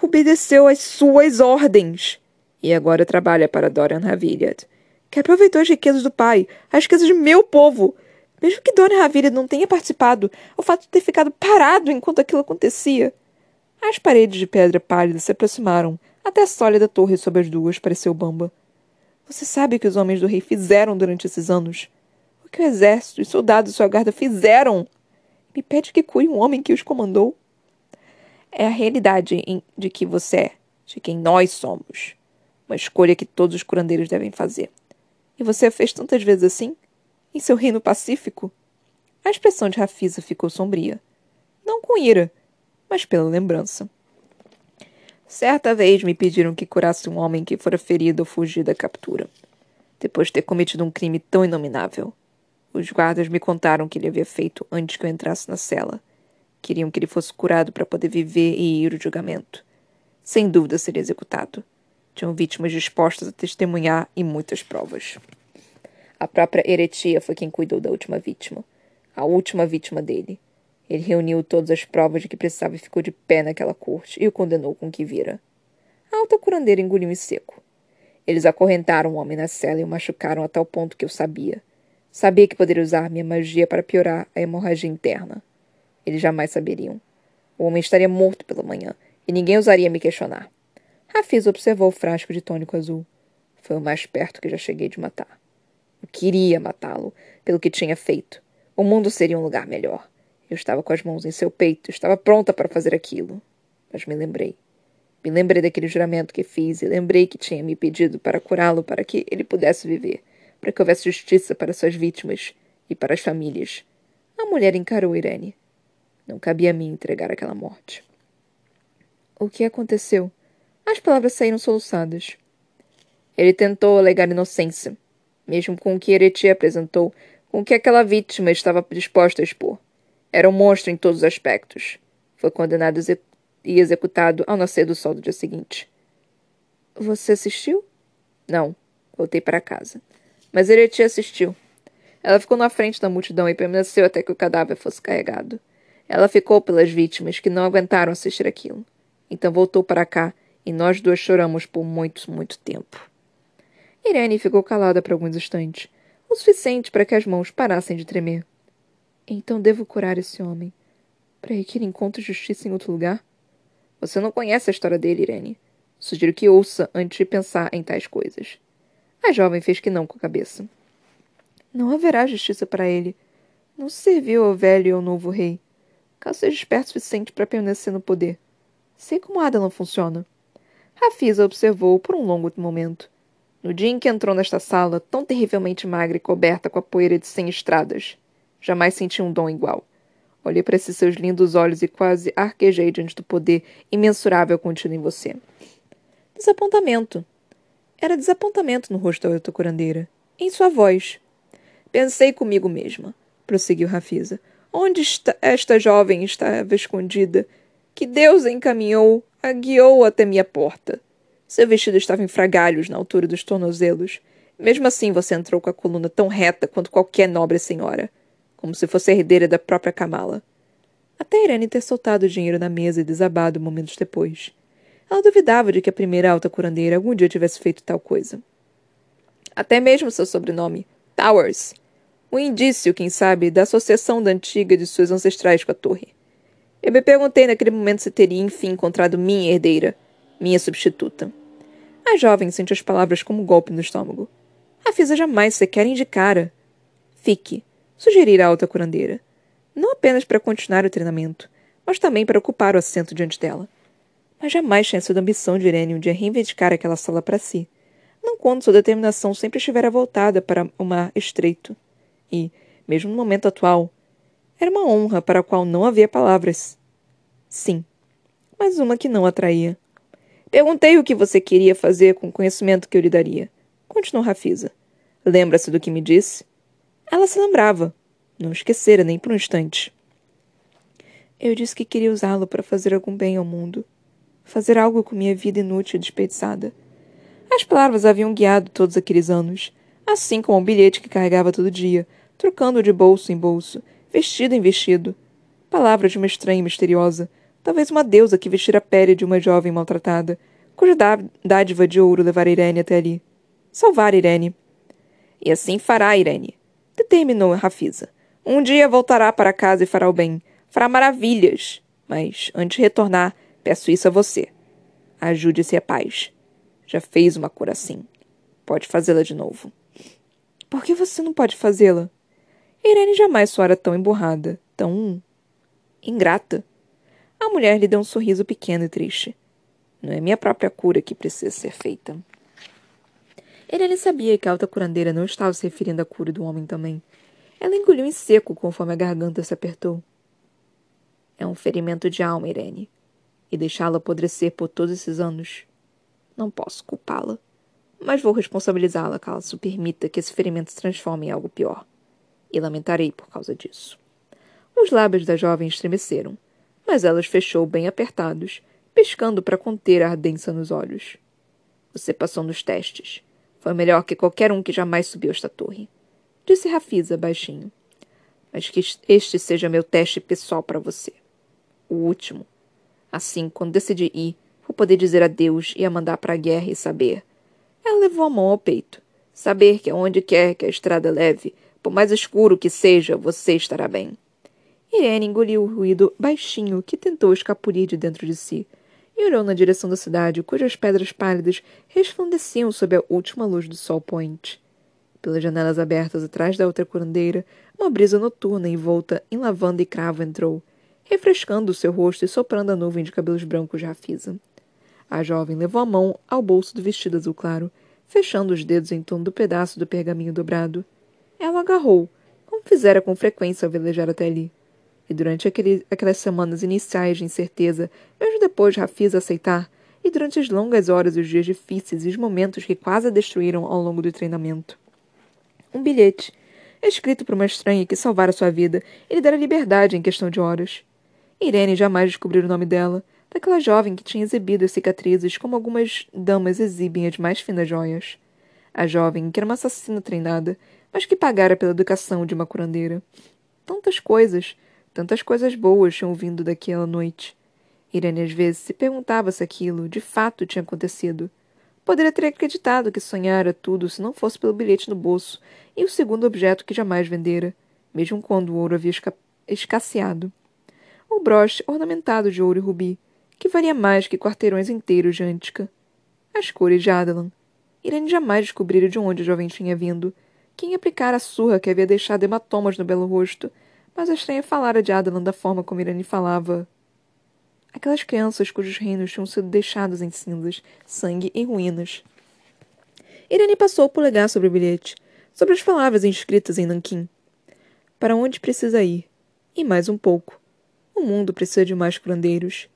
Obedeceu às suas ordens. E agora trabalha para Dorian Haviliad, que aproveitou as riquezas do pai, as riquezas de meu povo, mesmo que Dona Ravilha não tenha participado, o fato de ter ficado parado enquanto aquilo acontecia. As paredes de pedra pálida se aproximaram, até a sólida torre sob as duas pareceu bamba. Você sabe o que os homens do rei fizeram durante esses anos? O que o exército, os soldados e sua guarda fizeram? Me pede que cure um homem que os comandou? É a realidade de que você é, de quem nós somos. Uma escolha que todos os curandeiros devem fazer. E você a fez tantas vezes assim? em seu reino pacífico? A expressão de Rafisa ficou sombria. Não com ira, mas pela lembrança. Certa vez me pediram que curasse um homem que fora ferido ou fugir da captura, depois de ter cometido um crime tão inominável. Os guardas me contaram que ele havia feito antes que eu entrasse na cela. Queriam que ele fosse curado para poder viver e ir ao julgamento. Sem dúvida seria executado. Tinham vítimas dispostas a testemunhar e muitas provas. A própria Eretia foi quem cuidou da última vítima. A última vítima dele. Ele reuniu todas as provas de que precisava e ficou de pé naquela corte e o condenou com o que vira. A alta curandeira engoliu em seco. Eles acorrentaram o homem na cela e o machucaram a tal ponto que eu sabia. Sabia que poderia usar minha magia para piorar a hemorragia interna. Eles jamais saberiam. O homem estaria morto pela manhã e ninguém ousaria me questionar. Rafiz observou o frasco de tônico azul. Foi o mais perto que já cheguei de matar. Eu queria matá-lo pelo que tinha feito. O mundo seria um lugar melhor. Eu estava com as mãos em seu peito, estava pronta para fazer aquilo. Mas me lembrei. Me lembrei daquele juramento que fiz e lembrei que tinha me pedido para curá-lo para que ele pudesse viver, para que houvesse justiça para suas vítimas e para as famílias. A mulher encarou Irene. Não cabia a mim entregar aquela morte. O que aconteceu? As palavras saíram soluçadas. Ele tentou alegar inocência, mesmo com o que Ereti apresentou, com o que aquela vítima estava disposta a expor. Era um monstro em todos os aspectos. Foi condenado e executado ao nascer do sol do dia seguinte. Você assistiu? Não. Voltei para casa. Mas Ereti assistiu. Ela ficou na frente da multidão e permaneceu até que o cadáver fosse carregado. Ela ficou pelas vítimas que não aguentaram assistir aquilo. Então voltou para cá e nós duas choramos por muito, muito tempo. Irene ficou calada por alguns instantes, o suficiente para que as mãos parassem de tremer. Então devo curar esse homem, para que ele encontre justiça em outro lugar? Você não conhece a história dele, Irene. Sugiro que ouça antes de pensar em tais coisas. A jovem fez que não com a cabeça. Não haverá justiça para ele. Não se serviu ao velho e ao novo rei. Caso seja esperto o suficiente para permanecer no poder. Sei como Adalan funciona. Rafisa observou por um longo momento. No dia em que entrou nesta sala, tão terrivelmente magra e coberta com a poeira de cem estradas, jamais senti um dom igual. Olhei para esses seus lindos olhos e quase arquejei diante do poder imensurável contido em você. Desapontamento. Era desapontamento no rosto da outra curandeira. Em sua voz. Pensei comigo mesma, prosseguiu Rafisa. Onde está esta jovem estava escondida? Que Deus a encaminhou, a guiou até minha porta. Seu vestido estava em fragalhos na altura dos tornozelos. Mesmo assim, você entrou com a coluna tão reta quanto qualquer nobre senhora, como se fosse herdeira da própria Kamala. Até Irene ter soltado o dinheiro na mesa e desabado momentos depois. Ela duvidava de que a primeira alta curandeira algum dia tivesse feito tal coisa. Até mesmo seu sobrenome, Towers. Um indício, quem sabe, da associação da antiga de seus ancestrais com a torre. Eu me perguntei naquele momento se teria enfim encontrado minha herdeira, minha substituta. A jovem sentiu as palavras como um golpe no estômago. A Fisa jamais sequer indicara. Fique. Sugerira a alta curandeira. Não apenas para continuar o treinamento, mas também para ocupar o assento diante dela. Mas jamais tinha sido a ambição de Irene um dia reivindicar aquela sala para si, não quando sua determinação sempre estivera voltada para o mar estreito. E, mesmo no momento atual, era uma honra para a qual não havia palavras. Sim, mas uma que não atraía. Perguntei o que você queria fazer com o conhecimento que eu lhe daria. Continuou Rafisa. Lembra-se do que me disse? Ela se lembrava. Não esquecera nem por um instante. Eu disse que queria usá-lo para fazer algum bem ao mundo. Fazer algo com minha vida inútil e desperdiçada. As palavras haviam guiado todos aqueles anos, assim como o bilhete que carregava todo dia, trocando de bolso em bolso, vestido em vestido. Palavra de uma estranha e misteriosa, talvez uma deusa que vestira a pele de uma jovem maltratada, cuja dádiva de ouro levara Irene até ali. Salvar Irene. E assim fará Irene, determinou Rafisa. Um dia voltará para casa e fará o bem. Fará maravilhas. Mas, antes de retornar, peço isso a você. Ajude-se a paz. Já fez uma cura assim. Pode fazê-la de novo. Por que você não pode fazê-la? Irene jamais soara tão emburrada, tão. ingrata. A mulher lhe deu um sorriso pequeno e triste. Não é minha própria cura que precisa ser feita. Irene sabia que a alta curandeira não estava se referindo à cura do homem também. Ela engoliu em seco conforme a garganta se apertou. É um ferimento de alma, Irene. E deixá-la apodrecer por todos esses anos. Não posso culpá-la. Mas vou responsabilizá-la caso permita que esse ferimento se transforme em algo pior. E lamentarei por causa disso. Os lábios da jovem estremeceram, mas ela os fechou bem apertados, piscando para conter a ardência nos olhos. Você passou nos testes. Foi melhor que qualquer um que jamais subiu esta torre disse Rafisa baixinho. Mas que este seja meu teste pessoal para você. O último. Assim, quando decidi ir, vou poder dizer adeus e a mandar para a guerra e saber. Ela levou a mão ao peito. Saber que aonde quer que a estrada leve, por mais escuro que seja, você estará bem. Irene engoliu o ruído baixinho que tentou escapulir de dentro de si e olhou na direção da cidade, cujas pedras pálidas resplandeciam sob a última luz do sol poente. Pelas janelas abertas atrás da outra curandeira, uma brisa noturna envolta em lavanda e cravo entrou, refrescando o seu rosto e soprando a nuvem de cabelos brancos Rafisa. A jovem levou a mão ao bolso do vestido azul claro, fechando os dedos em torno do pedaço do pergaminho dobrado. Ela agarrou, como fizera com frequência ao velejar até ali. E durante aquele, aquelas semanas iniciais de incerteza, mesmo depois de aceitar, e durante as longas horas e os dias difíceis e os momentos que quase a destruíram ao longo do treinamento um bilhete, escrito por uma estranha que salvara sua vida e lhe dera liberdade em questão de horas. Irene jamais descobriu o nome dela, daquela jovem que tinha exibido as cicatrizes como algumas damas exibem as mais finas joias. A jovem que era uma assassina treinada, mas que pagara pela educação de uma curandeira. Tantas coisas, tantas coisas boas tinham vindo daquela noite. Irene às vezes se perguntava se aquilo, de fato, tinha acontecido. Poderia ter acreditado que sonhara tudo se não fosse pelo bilhete no bolso e o segundo objeto que jamais vendera, mesmo quando o ouro havia esca escasseado. O broche ornamentado de ouro e rubi, que valia mais que quarteirões inteiros de Antica. As cores de Adalan. Irene jamais descobrira de onde o jovem tinha vindo, quem aplicara a surra que havia deixado hematomas no belo rosto, mas a estranha falara de Adalan da forma como Irene falava aquelas crianças cujos reinos tinham sido deixados em cinzas, sangue e ruínas. Irene passou o polegar sobre o bilhete, sobre as palavras inscritas em nanquim. Para onde precisa ir? E mais um pouco. O mundo precisa de mais curandeiros.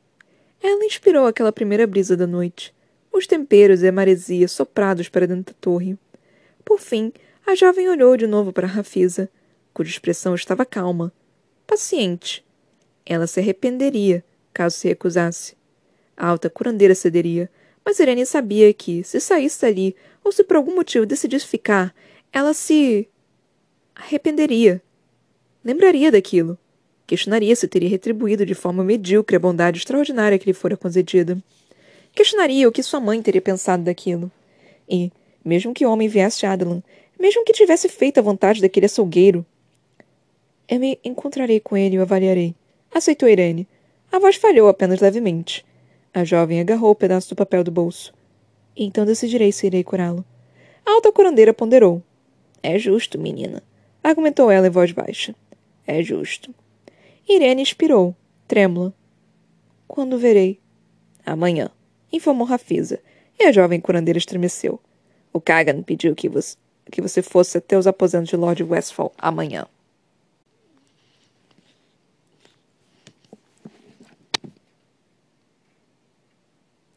Ela inspirou aquela primeira brisa da noite, os temperos e a maresia soprados para dentro da torre. Por fim, a jovem olhou de novo para Rafisa, cuja expressão estava calma, paciente. Ela se arrependeria caso se recusasse. A alta curandeira cederia, mas Irene sabia que, se saísse dali, ou se por algum motivo decidisse ficar, ela se. arrependeria. Lembraria daquilo. Questionaria se teria retribuído de forma medíocre a bondade extraordinária que lhe fora concedida. Questionaria o que sua mãe teria pensado daquilo. E, mesmo que o homem viesse de Adelan, mesmo que tivesse feito a vontade daquele açougueiro, eu me encontrarei com ele e o avaliarei. Aceitou Irene, a voz falhou apenas levemente. A jovem agarrou o pedaço do papel do bolso. Então decidirei se irei curá-lo. A alta curandeira ponderou. É justo, menina. argumentou ela em voz baixa. É justo. Irene expirou, trêmula. Quando verei? Amanhã, informou Rafisa, e a jovem curandeira estremeceu. O Kagan pediu que você, que você fosse até os aposentos de Lord Westfall amanhã.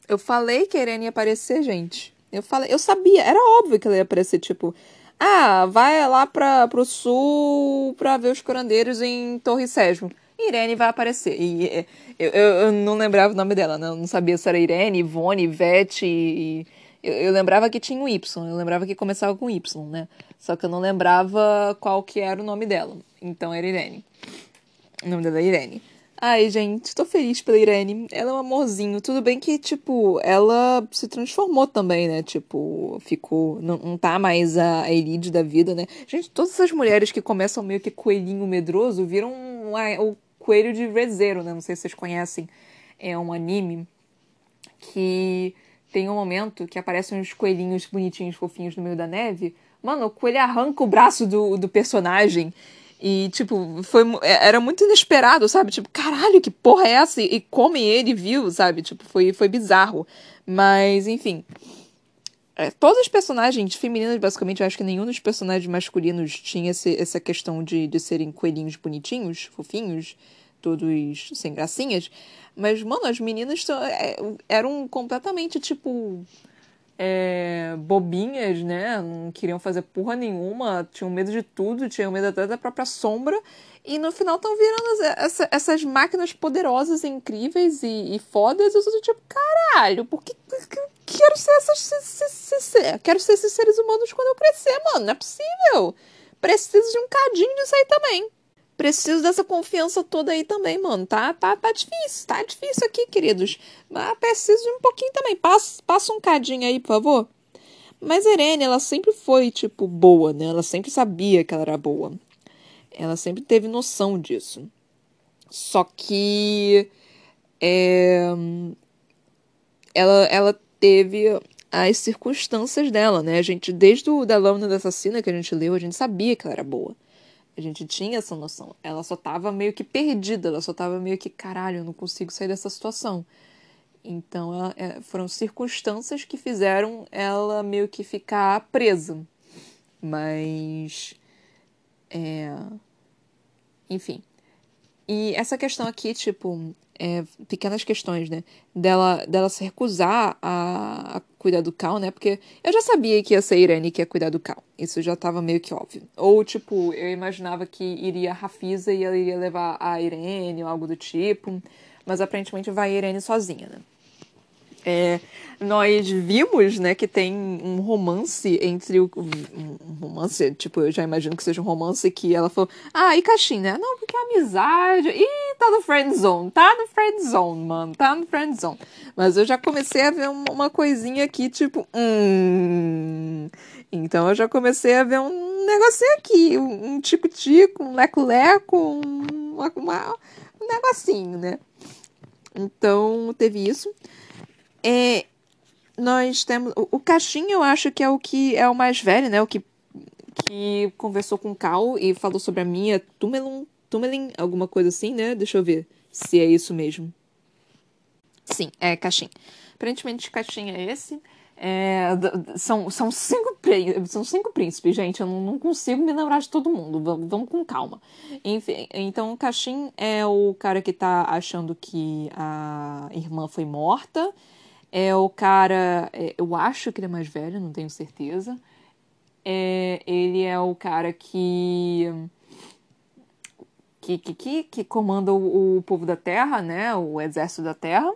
Eu falei que a Irene ia aparecer, gente. Eu falei, eu sabia, era óbvio que ela ia aparecer, tipo, ah, vai lá para pro sul pra ver os curandeiros em Torre Sésamo. Irene vai aparecer. E eu, eu, eu, não lembrava o nome dela, né? Eu não sabia se era Irene, Ivone, Ivete e... Eu, eu, lembrava que tinha um Y, eu lembrava que começava com Y, né? Só que eu não lembrava qual que era o nome dela. Então era Irene. O nome dela é Irene. Ai, gente, tô feliz pela Irene. Ela é um amorzinho. Tudo bem que, tipo, ela se transformou também, né? Tipo, ficou. Não, não tá mais a, a elite da vida, né? Gente, todas essas mulheres que começam meio que coelhinho medroso viram o coelho de Rezero, né? Não sei se vocês conhecem. É um anime que tem um momento que aparecem uns coelhinhos bonitinhos, fofinhos no meio da neve. Mano, o coelho arranca o braço do, do personagem e, tipo, foi, é, era muito inesperado, sabe? Tipo, caralho, que porra é essa? E, come ele viu, sabe? Tipo, foi, foi bizarro. Mas, enfim. É, todos os personagens femininos, basicamente, eu acho que nenhum dos personagens masculinos tinha esse, essa questão de, de serem coelhinhos bonitinhos, fofinhos, todos sem gracinhas. Mas, mano, as meninas é, eram completamente, tipo é, bobinhas, né? Não queriam fazer porra nenhuma, tinham medo de tudo, tinham medo até da própria sombra. E no final estão virando essa, essas máquinas poderosas, incríveis e, e fodas. Eu sou tipo, caralho, por que, quero ser essas. Se, se, se, quero ser esses seres humanos quando eu crescer, mano. Não é possível. Preciso de um cadinho disso aí também preciso dessa confiança toda aí também, mano. Tá, tá, tá difícil, tá difícil aqui, queridos. Mas preciso de um pouquinho também. Passa, passa um cadinho aí, por favor. Mas Irene, ela sempre foi, tipo, boa, né? Ela sempre sabia que ela era boa. Ela sempre teve noção disso. Só que. É, ela, ela teve as circunstâncias dela, né? A gente, desde o da Lâmina da Assassina que a gente leu, a gente sabia que ela era boa. A gente tinha essa noção. Ela só tava meio que perdida, ela só tava meio que, caralho, eu não consigo sair dessa situação. Então ela, é, foram circunstâncias que fizeram ela meio que ficar presa. Mas. É... Enfim. E essa questão aqui, tipo, é, pequenas questões, né? Dela, dela se recusar a, a, cuidar do Cal, né? Porque eu já sabia que ia ser a Irene que ia cuidar do Cal. Isso já tava meio que óbvio. Ou, tipo, eu imaginava que iria a Rafisa e ela iria levar a Irene ou algo do tipo. Mas aparentemente vai a Irene sozinha, né? É, nós vimos, né, que tem um romance entre o. Um romance, tipo, eu já imagino que seja um romance que ela falou. Ah, e Caixinha, né? Não, porque é amizade. Ih, tá no friend zone. Tá no friend zone, mano. Tá no friend zone. Mas eu já comecei a ver uma coisinha aqui, tipo. Hum. Então eu já comecei a ver um negocinho aqui. Um tico-tico, um leco-leco, um, um negocinho, né? Então teve isso. É, nós temos. O, o Caixinha, eu acho que é o que é o mais velho, né? O que, que conversou com o Cal e falou sobre a minha Tumelin, Tumelin, alguma coisa assim, né? Deixa eu ver se é isso mesmo. Sim, é Caixinha. Aparentemente, Caixinha é esse. É, são, são, cinco, são cinco príncipes, gente. Eu não, consigo me lembrar de todo mundo. Vamos, vamos com calma. Enfim, então, o Caixin é o cara que tá achando que a irmã foi morta. É o cara, é, eu acho que ele é mais velho, não tenho certeza. É, ele é o cara que que, que, que comanda o, o, povo da Terra, né? O exército da Terra.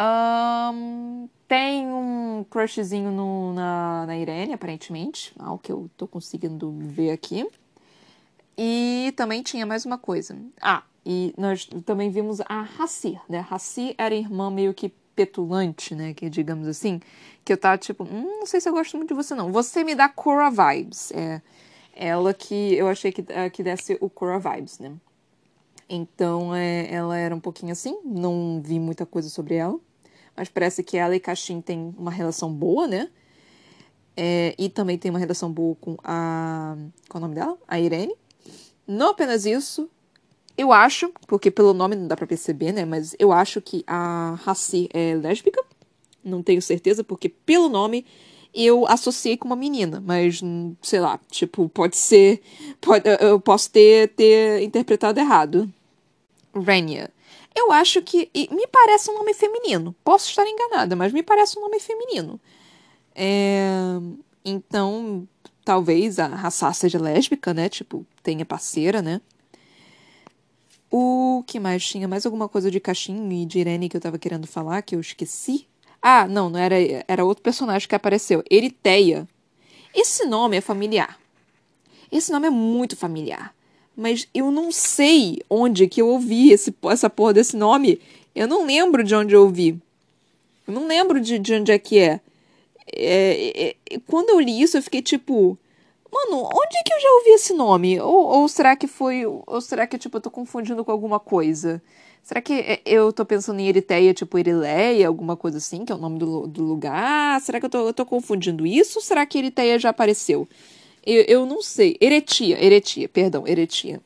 Um, tem um crushzinho no, na, na Irene, aparentemente, ao que eu tô conseguindo ver aqui. E também tinha mais uma coisa. Ah, e nós também vimos a Hassi, né? Hassi era irmã meio que petulante, né? Que digamos assim, que eu tava tipo, hum, não sei se eu gosto muito de você não. Você me dá Cora vibes. É ela que eu achei que, é, que desse o Cora vibes, né? Então é, ela era um pouquinho assim, não vi muita coisa sobre ela, mas parece que ela e Caixin têm uma relação boa, né? É, e também tem uma redação boa com a. Qual é o nome dela? A Irene. Não apenas isso, eu acho, porque pelo nome não dá pra perceber, né? Mas eu acho que a Hassi é lésbica. Não tenho certeza, porque pelo nome eu associei com uma menina, mas sei lá, tipo, pode ser. Pode, eu posso ter, ter interpretado errado. Renia. Eu acho que. me parece um nome feminino. Posso estar enganada, mas me parece um nome feminino. É, então, talvez a Hassá seja lésbica, né? Tipo, tenha parceira, né? O que mais tinha? Mais alguma coisa de Caixinho e de Irene que eu tava querendo falar, que eu esqueci? Ah, não, não era, era outro personagem que apareceu. Eriteia. Esse nome é familiar. Esse nome é muito familiar. Mas eu não sei onde que eu ouvi esse, essa porra desse nome. Eu não lembro de onde eu ouvi. Eu não lembro de, de onde é que é. É, é, é, quando eu li isso, eu fiquei tipo. Mano, onde que eu já ouvi esse nome? Ou, ou será que foi. Ou será que, tipo, eu tô confundindo com alguma coisa? Será que é, eu tô pensando em Eriteia, tipo Erileia, alguma coisa assim, que é o nome do, do lugar? Será que eu tô, eu tô confundindo isso? Ou será que Eriteia já apareceu? Eu, eu não sei. Eretia, Eretia, perdão, Eretia.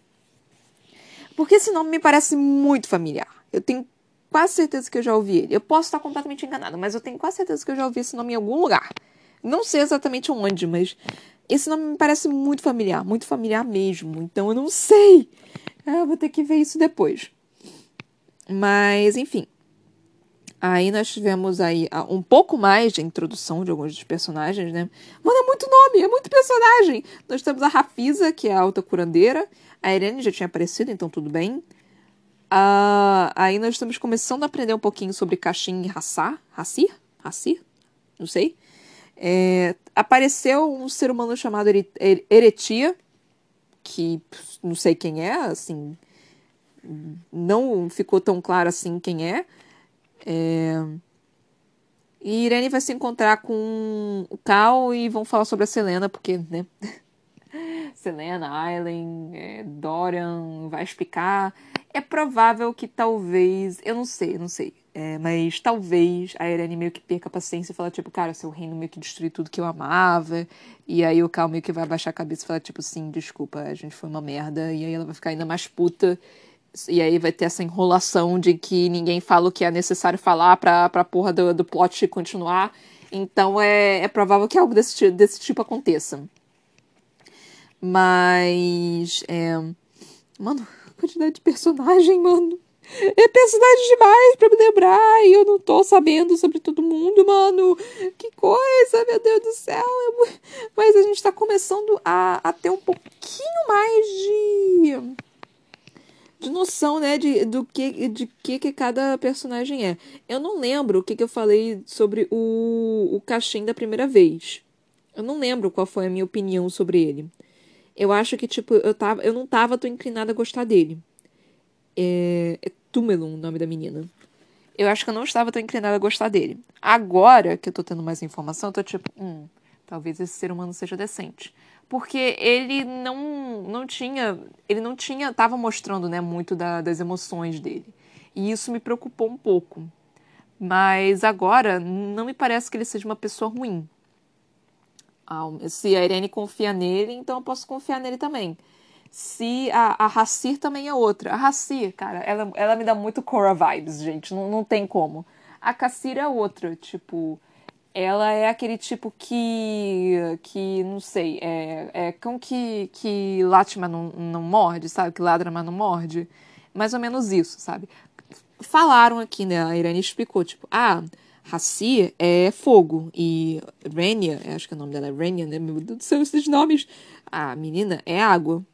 Porque esse nome me parece muito familiar. Eu tenho quase certeza que eu já ouvi ele. Eu posso estar completamente enganada, mas eu tenho quase certeza que eu já ouvi esse nome em algum lugar. Não sei exatamente onde, mas esse nome me parece muito familiar, muito familiar mesmo. Então eu não sei. Ah, eu vou ter que ver isso depois. Mas, enfim. Aí nós tivemos aí ah, um pouco mais de introdução de alguns dos personagens, né? Mano, é muito nome, é muito personagem. Nós temos a Rafisa, que é a alta curandeira. A Irene já tinha aparecido, então tudo bem. Uh, aí nós estamos começando a aprender um pouquinho sobre Caxim e Hassar. Hassir? Hassir? Não sei. É, apareceu um ser humano chamado Eretia, que não sei quem é, assim. Não ficou tão claro assim quem é. é... E Irene vai se encontrar com o Cal e vão falar sobre a Selena, porque, né? Selena, Aileen, é, Dorian, vai explicar é provável que talvez, eu não sei, eu não sei, é, mas talvez a Irene meio que perca a paciência e fala, tipo, cara, seu reino meio que destruiu tudo que eu amava. E aí o Cal meio que vai abaixar a cabeça e falar, tipo, sim, desculpa, a gente foi uma merda. E aí ela vai ficar ainda mais puta. E aí vai ter essa enrolação de que ninguém fala o que é necessário falar pra, pra porra do, do plot continuar. Então é, é provável que algo desse, desse tipo aconteça. Mas. É... Mano, quantidade de personagem, mano. É personagem demais pra me lembrar e eu não tô sabendo sobre todo mundo, mano. Que coisa, meu Deus do céu. Mas a gente tá começando a, a ter um pouquinho mais de. de noção, né? De, do que, de que, que cada personagem é. Eu não lembro o que, que eu falei sobre o, o Caixin da primeira vez. Eu não lembro qual foi a minha opinião sobre ele eu acho que, tipo, eu, tava, eu não tava tão inclinada a gostar dele. É, é Tumelun o nome da menina. Eu acho que eu não estava tão inclinada a gostar dele. Agora que eu tô tendo mais informação, eu tô tipo, hum, talvez esse ser humano seja decente. Porque ele não, não tinha. Ele não tinha. tava mostrando, né, muito da, das emoções dele. E isso me preocupou um pouco. Mas agora, não me parece que ele seja uma pessoa ruim. Se a Irene confia nele, então eu posso confiar nele também. Se a, a Hassir também é outra. A Hassir, cara, ela, ela me dá muito Cora vibes, gente. Não, não tem como. A Cassir é outra, tipo. Ela é aquele tipo que. que, não sei, é, é cão que, que late, mas não, não morde, sabe? Que ladra, mas não morde. Mais ou menos isso, sabe? Falaram aqui, né? A Irene explicou, tipo, ah, Hassi é fogo e Renia, acho que o nome dela é Renia, né? Meu Deus do céu, esses nomes. A menina é água.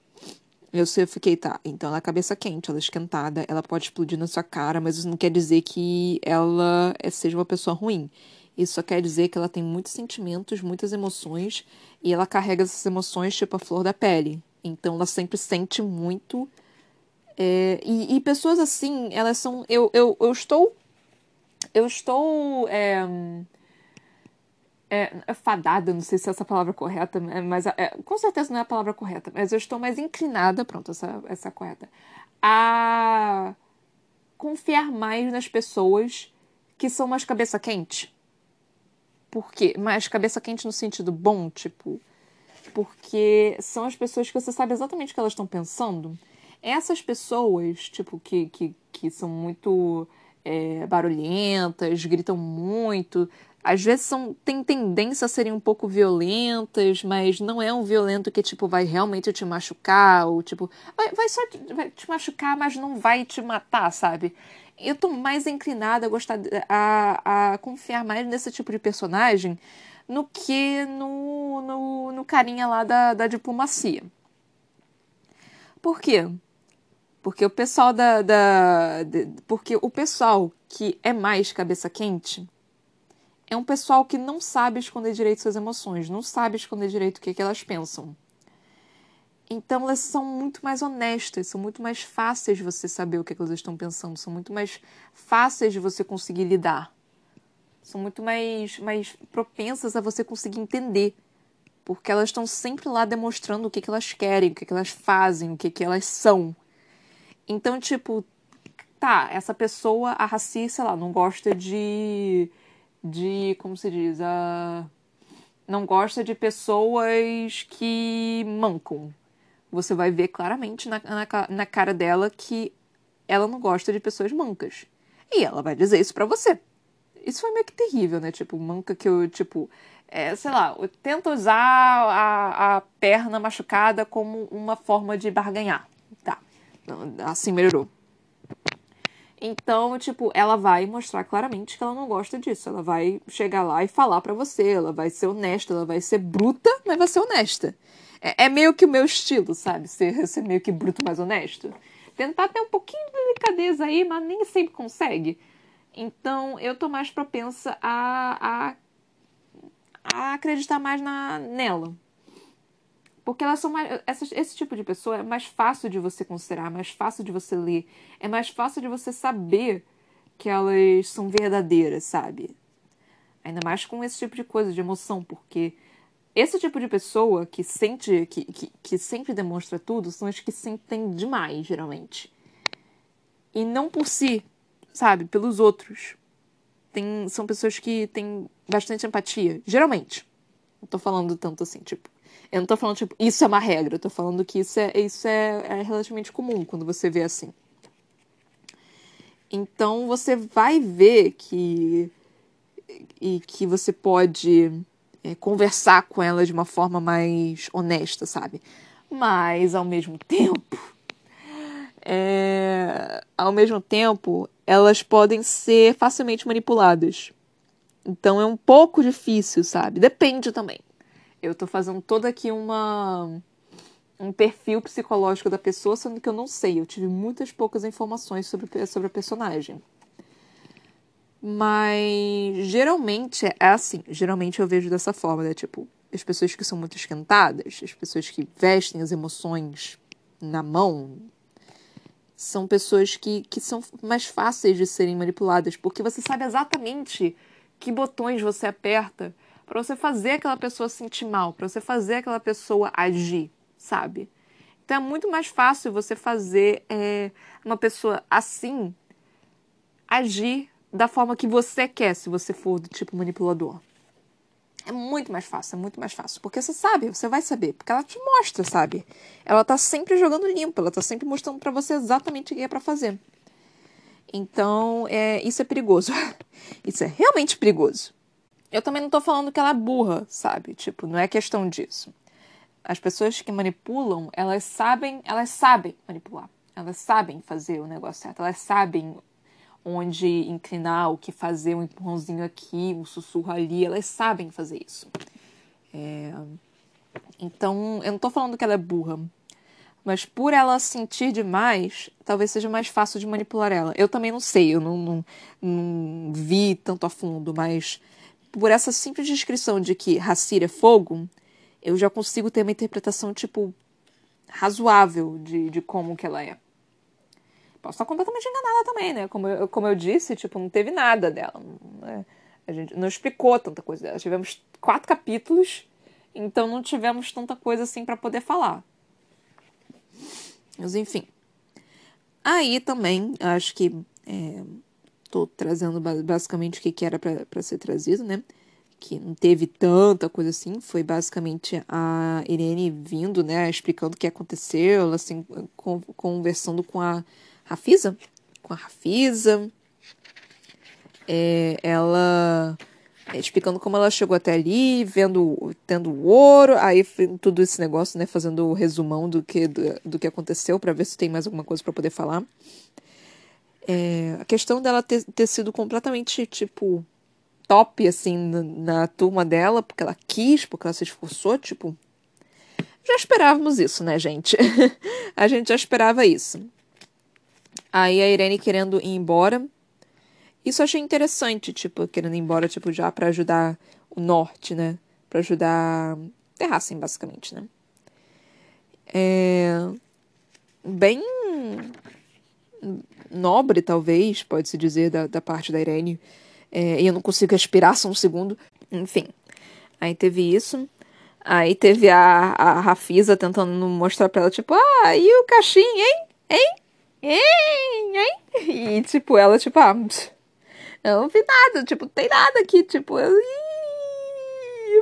Eu eu fiquei, tá. Então ela é cabeça quente, ela é esquentada, ela pode explodir na sua cara, mas isso não quer dizer que ela é, seja uma pessoa ruim. Isso só quer dizer que ela tem muitos sentimentos, muitas emoções, e ela carrega essas emoções tipo a flor da pele. Então ela sempre sente muito. É, e, e, pessoas assim, elas são. Eu, eu, eu estou eu estou. É, é, é, fadada, não sei se é essa palavra correta, né, mas é, com certeza não é a palavra correta, mas eu estou mais inclinada, pronto, essa, essa correta, a confiar mais nas pessoas que são mais cabeça quente. Por quê? Mas cabeça quente no sentido bom, tipo. Porque são as pessoas que você sabe exatamente o que elas estão pensando. Essas pessoas, tipo, que, que, que são muito é, barulhentas, gritam muito, às vezes são, tem tendência a serem um pouco violentas, mas não é um violento que, tipo, vai realmente te machucar, ou, tipo, vai, vai só te, vai te machucar, mas não vai te matar, sabe? Eu tô mais inclinada a gostar, a, a confiar mais nesse tipo de personagem no que no, no, no carinha lá da, da diplomacia. Por quê? Porque o pessoal da, da, de, porque o pessoal que é mais cabeça quente é um pessoal que não sabe esconder direito suas emoções, não sabe esconder direito o que, que elas pensam. Então elas são muito mais honestas, são muito mais fáceis de você saber o que, que elas estão pensando, são muito mais fáceis de você conseguir lidar. São muito mais, mais propensas a você conseguir entender. Porque elas estão sempre lá demonstrando o que, que elas querem, o que, que elas fazem, o que, que elas são. Então, tipo, tá, essa pessoa, a Raci, sei lá, não gosta de de, como se diz, a não gosta de pessoas que mancam. Você vai ver claramente na, na, na cara dela que ela não gosta de pessoas mancas. E ela vai dizer isso para você. Isso foi meio que terrível, né? Tipo, manca que eu, tipo, é, sei lá, eu tento usar a, a perna machucada como uma forma de barganhar. Tá. Assim melhorou. Então, tipo, ela vai mostrar claramente que ela não gosta disso. Ela vai chegar lá e falar para você. Ela vai ser honesta, ela vai ser bruta, mas vai ser honesta. É, é meio que o meu estilo, sabe? Ser, ser meio que bruto, mas honesto. Tentar ter um pouquinho de delicadeza aí, mas nem sempre consegue. Então, eu tô mais propensa a, a, a acreditar mais na, nela. Porque elas são mais. Essas, esse tipo de pessoa é mais fácil de você considerar, mais fácil de você ler, é mais fácil de você saber que elas são verdadeiras, sabe? Ainda mais com esse tipo de coisa, de emoção, porque esse tipo de pessoa que sente, que, que, que sempre demonstra tudo, são as que sentem demais, geralmente. E não por si, sabe? Pelos outros. Tem, são pessoas que têm bastante empatia, geralmente. Não tô falando tanto assim, tipo, eu não tô falando, tipo, isso é uma regra. Eu tô falando que isso é, isso é, é relativamente comum quando você vê assim. Então você vai ver que. E que você pode é, conversar com ela de uma forma mais honesta, sabe? Mas ao mesmo tempo. É, ao mesmo tempo, elas podem ser facilmente manipuladas. Então é um pouco difícil, sabe? Depende também. Eu tô fazendo toda aqui uma um perfil psicológico da pessoa, sendo que eu não sei. Eu tive muitas poucas informações sobre, sobre a personagem. Mas geralmente é assim. Geralmente eu vejo dessa forma, né? Tipo, as pessoas que são muito esquentadas, as pessoas que vestem as emoções na mão, são pessoas que, que são mais fáceis de serem manipuladas, porque você sabe exatamente que botões você aperta para você fazer aquela pessoa sentir mal, para você fazer aquela pessoa agir, sabe? Então é muito mais fácil você fazer é, uma pessoa assim agir da forma que você quer, se você for do tipo manipulador. É muito mais fácil, é muito mais fácil. Porque você sabe, você vai saber. Porque ela te mostra, sabe? Ela tá sempre jogando limpo, ela tá sempre mostrando para você exatamente o que é para fazer. Então, é, isso é perigoso. isso é realmente perigoso. Eu também não tô falando que ela é burra, sabe? Tipo, não é questão disso. As pessoas que manipulam, elas sabem, elas sabem manipular. Elas sabem fazer o negócio certo. Elas sabem onde inclinar, o que fazer, um empurrãozinho aqui, um sussurro ali. Elas sabem fazer isso. É... Então, eu não tô falando que ela é burra. Mas por ela sentir demais, talvez seja mais fácil de manipular ela. Eu também não sei, eu não, não, não vi tanto a fundo, mas por essa simples descrição de que Hassir é fogo, eu já consigo ter uma interpretação, tipo, razoável de, de como que ela é. Posso estar completamente enganada também, né? Como eu, como eu disse, tipo, não teve nada dela. Né? A gente não explicou tanta coisa dela. Tivemos quatro capítulos, então não tivemos tanta coisa assim para poder falar. Mas enfim. Aí também, acho que é, tô trazendo basicamente o que, que era para ser trazido, né? que não teve tanta coisa assim, foi basicamente a Irene vindo, né, explicando o que aconteceu, assim, conversando com a Rafisa, com a Rafisa, é, ela é, explicando como ela chegou até ali, vendo, tendo o ouro, aí tudo esse negócio, né, fazendo o resumão do que, do, do que aconteceu, para ver se tem mais alguma coisa para poder falar. É, a questão dela ter, ter sido completamente, tipo, top, assim, na, na, turma dela, porque ela quis, porque ela se esforçou, tipo. Já esperávamos isso, né, gente? a gente já esperava isso. Aí a Irene querendo ir embora. Isso eu achei interessante, tipo, querendo ir embora, tipo, já para ajudar o norte, né? Pra ajudar Terrassen, basicamente, né? É. Bem nobre, talvez, pode-se dizer, da, da parte da Irene. É, e eu não consigo respirar só um segundo. Enfim. Aí teve isso. Aí teve a, a Rafisa tentando mostrar pra ela, tipo, ah, e o cachim, hein? Hein? Hein? Hein? E, tipo, ela, tipo, ah, eu não vi nada, tipo, não tem nada aqui, tipo, eu,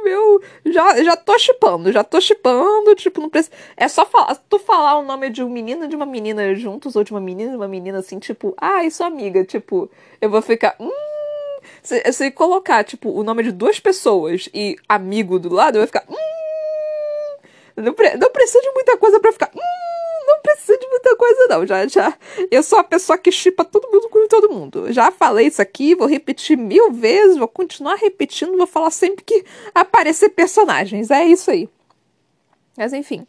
meu, já, já tô chipando, já tô chipando, tipo, não precisa. É só falar, tu falar o nome de um menino e de uma menina juntos, ou de uma menina e uma menina assim, tipo, ah, isso amiga, tipo, eu vou ficar. Hum, se, se colocar, tipo, o nome de duas pessoas e amigo do lado, eu vou ficar. Hum, não, não precisa de muita coisa para ficar. Hum, não precisa de muita coisa, não. Já, já. Eu sou a pessoa que chipa todo mundo com todo mundo. Já falei isso aqui, vou repetir mil vezes, vou continuar repetindo, vou falar sempre que aparecer personagens. É isso aí. Mas enfim.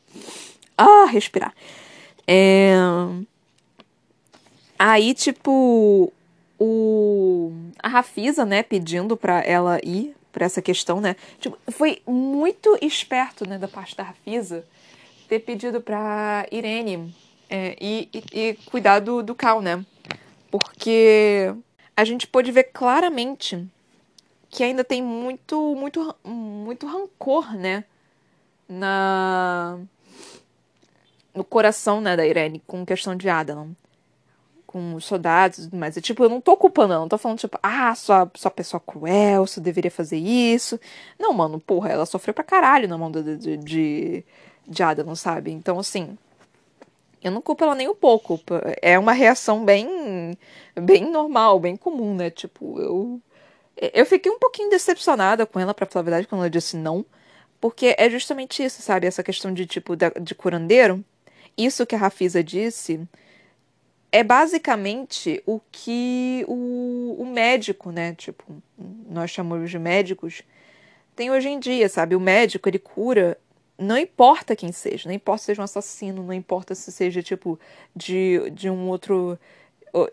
Ah, respirar. É... Aí, tipo, o a Rafisa, né, pedindo para ela ir para essa questão, né? Tipo, foi muito esperto, né, da parte da Rafisa ter pedido para Irene é, e, e, e, cuidar do, do Cal, né? Porque a gente pôde ver claramente que ainda tem muito, muito, muito rancor, né? Na no coração, né, da Irene com questão de Adam com os soldados e tudo mais. É, tipo, eu não tô culpando ela, não tô falando, tipo, ah, sua, sua pessoa cruel, você deveria fazer isso. Não, mano, porra, ela sofreu pra caralho na mão de, de, de, de Adam, sabe? Então, assim, eu não culpo ela nem um pouco. É uma reação bem, bem normal, bem comum, né? Tipo, eu. Eu fiquei um pouquinho decepcionada com ela, pra falar a verdade, quando ela disse não. Porque é justamente isso, sabe? Essa questão de, tipo, de, de curandeiro. Isso que a Rafisa disse é basicamente o que o, o médico, né? Tipo, nós chamamos de médicos, tem hoje em dia, sabe? O médico, ele cura, não importa quem seja, não importa se seja um assassino, não importa se seja, tipo, de, de um outro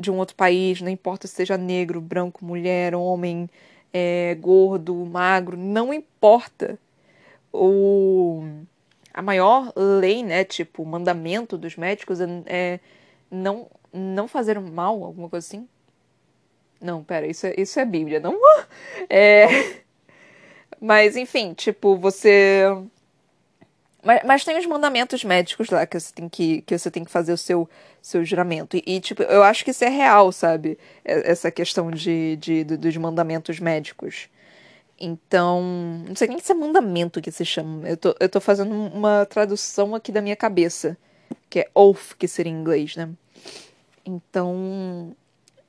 de um outro país, não importa se seja negro, branco, mulher, homem, é, gordo, magro, não importa. O, a maior lei, né, tipo, mandamento dos médicos é, é não não fazer mal, alguma coisa assim? Não, pera, isso é, isso é Bíblia, não? É. Mas, enfim, tipo, você. Mas, mas, tem os mandamentos médicos lá que você tem que, que, você tem que fazer o seu, seu juramento. E, e, tipo, eu acho que isso é real, sabe? Essa questão de, de, de, dos mandamentos médicos. Então, não sei nem se é mandamento que se chama. Eu tô, eu tô fazendo uma tradução aqui da minha cabeça, que é oath, que seria em inglês, né? Então,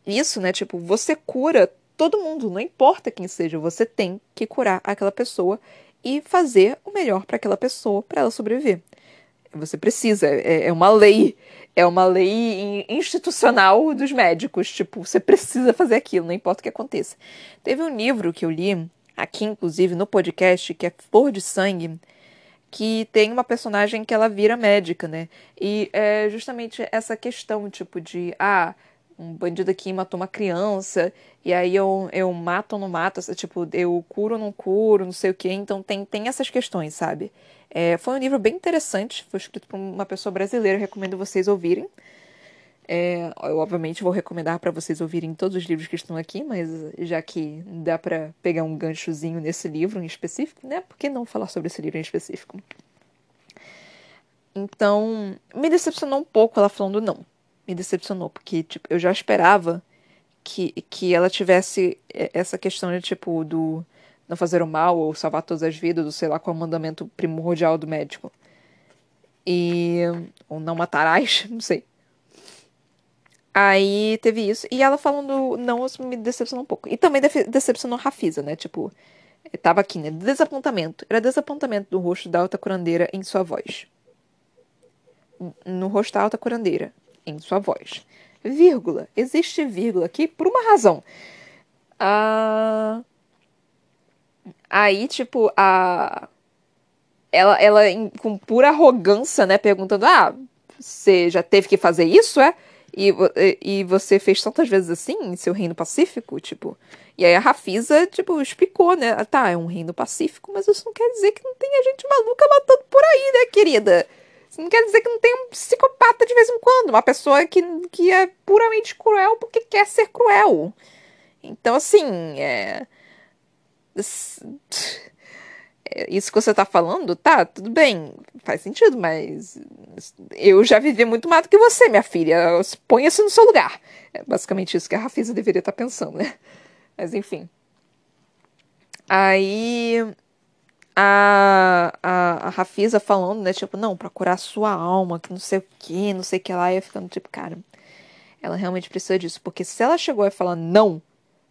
isso, né? Tipo, você cura todo mundo, não importa quem seja, você tem que curar aquela pessoa e fazer o melhor para aquela pessoa, para ela sobreviver. Você precisa, é, é, uma lei, é uma lei institucional dos médicos. Tipo, você precisa fazer aquilo, não importa o que aconteça. Teve um livro que eu li, aqui inclusive no podcast, que é Flor de Sangue, que tem uma personagem que ela vira médica, né? E é justamente essa questão, tipo, de ah, um bandido aqui matou uma criança, e aí eu, eu mato ou não mato, tipo, eu curo ou não curo, não sei o quê. Então tem, tem essas questões, sabe? É, foi um livro bem interessante, foi escrito por uma pessoa brasileira, recomendo vocês ouvirem. É, eu, obviamente, vou recomendar para vocês ouvirem todos os livros que estão aqui, mas já que dá para pegar um ganchozinho nesse livro em específico, né? Por que não falar sobre esse livro em específico? Então, me decepcionou um pouco ela falando não. Me decepcionou, porque tipo, eu já esperava que, que ela tivesse essa questão de, tipo, do, não fazer o mal ou salvar todas as vidas, ou sei lá qual é o mandamento primordial do médico. E. Ou não matarás, não sei. Aí teve isso. E ela falando não, isso me decepcionou um pouco. E também decepcionou a Rafisa, né? Tipo, tava aqui, né? Desapontamento. Era desapontamento do rosto da alta curandeira em sua voz. No rosto da alta curandeira, em sua voz. Vírgula. Existe vírgula aqui por uma razão. Ah. Aí, tipo, a. Ela, ela com pura arrogância, né? Perguntando: Ah, você já teve que fazer isso, é? E, e você fez tantas vezes assim em seu reino pacífico, tipo. E aí a Rafisa, tipo, explicou, né? Tá, é um reino pacífico, mas isso não quer dizer que não tenha gente maluca matando por aí, né, querida? Não quer dizer que não tem um psicopata de vez em quando, uma pessoa que, que é puramente cruel porque quer ser cruel. Então, assim, é isso que você tá falando, tá, tudo bem, faz sentido, mas eu já vivi muito mais do que você, minha filha. Ponha-se no seu lugar. É basicamente isso que a Rafisa deveria estar tá pensando, né? Mas enfim. Aí a, a, a Rafisa falando, né? Tipo, não, pra curar sua alma, que não sei o que, não sei o que lá. E eu ficando tipo, cara, ela realmente precisa disso. Porque se ela chegou a falar não